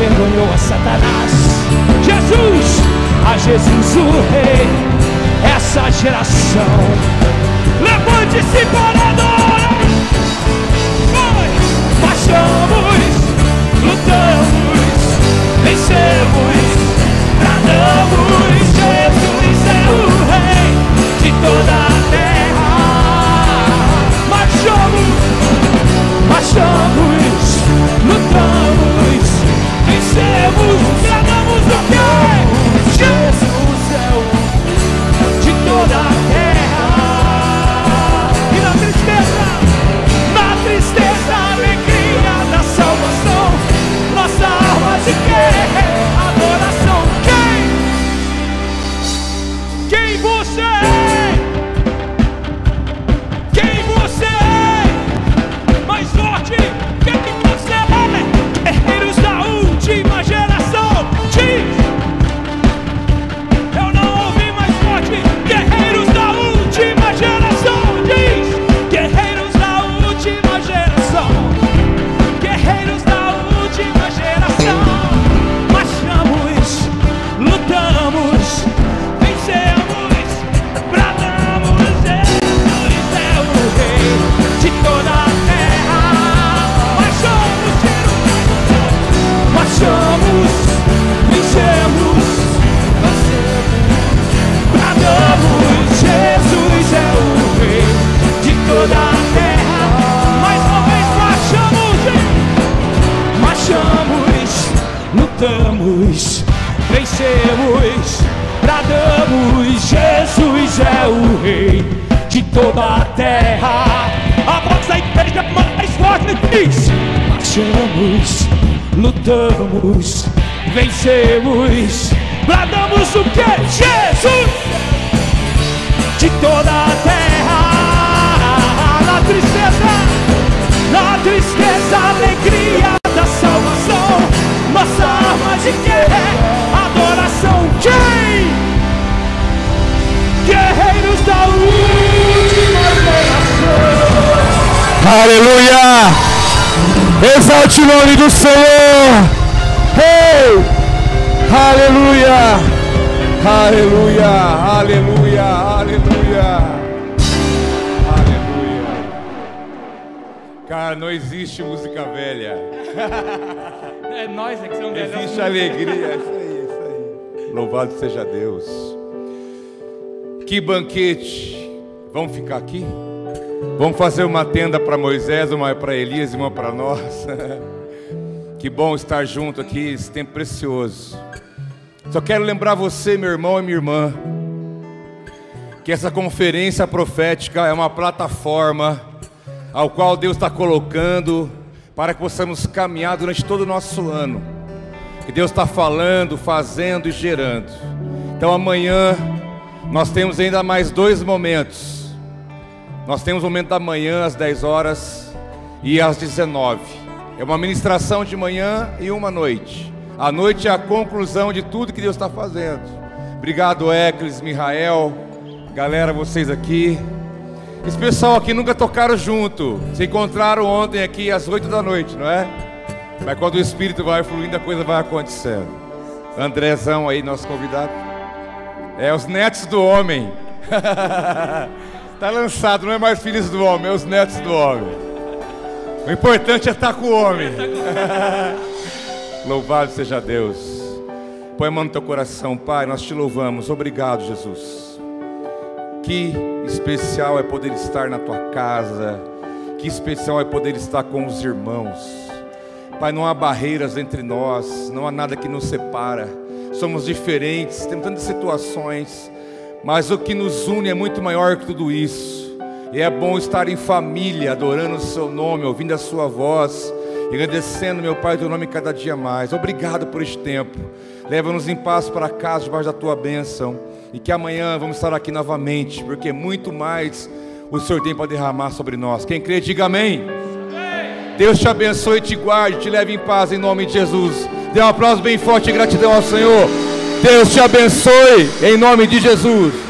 envergonhou a Satanás. Jesus, a Jesus o Rei, essa geração. Levante-se para adorar. Nós marchamos, lutamos, vencemos. nome do Senhor. Ei! Hey! Aleluia! Aleluia! Aleluia! Aleluia! Cara, não existe música velha. É nós é que são velhos. Existe alegria. É isso aí, é isso aí. Louvado seja Deus. Que banquete. Vamos ficar aqui? Vamos fazer uma tenda para Moisés, uma para Elias e uma para nós. que bom estar junto aqui, esse tempo precioso. Só quero lembrar você, meu irmão e minha irmã, que essa conferência profética é uma plataforma ao qual Deus está colocando para que possamos caminhar durante todo o nosso ano. Que Deus está falando, fazendo e gerando. Então amanhã nós temos ainda mais dois momentos. Nós temos o momento da manhã às 10 horas e às 19. É uma ministração de manhã e uma noite. A noite é a conclusão de tudo que Deus está fazendo. Obrigado, Eclis, Mihael, galera, vocês aqui. Esse pessoal aqui nunca tocaram junto. Se encontraram ontem aqui às 8 da noite, não é? Mas quando o Espírito vai fluindo, a coisa vai acontecendo. Andrezão aí, nosso convidado. É os netos do homem. Está lançado, não é mais filhos do homem, é os netos do homem. O importante é estar com o homem. Louvado seja Deus. Põe a mão no teu coração, Pai. Nós te louvamos. Obrigado, Jesus. Que especial é poder estar na tua casa. Que especial é poder estar com os irmãos. Pai, não há barreiras entre nós, não há nada que nos separa. Somos diferentes, temos tantas situações, mas o que nos une é muito maior que tudo isso. E é bom estar em família, adorando o seu nome, ouvindo a sua voz, agradecendo, meu Pai, o teu nome cada dia mais. Obrigado por este tempo. Leva-nos em paz para casa, debaixo da tua bênção. E que amanhã vamos estar aqui novamente, porque muito mais o Senhor tem para derramar sobre nós. Quem crê, diga amém. Deus te abençoe te guarde, te leve em paz em nome de Jesus. Dê um aplauso bem forte e gratidão ao Senhor. Deus te abençoe em nome de Jesus.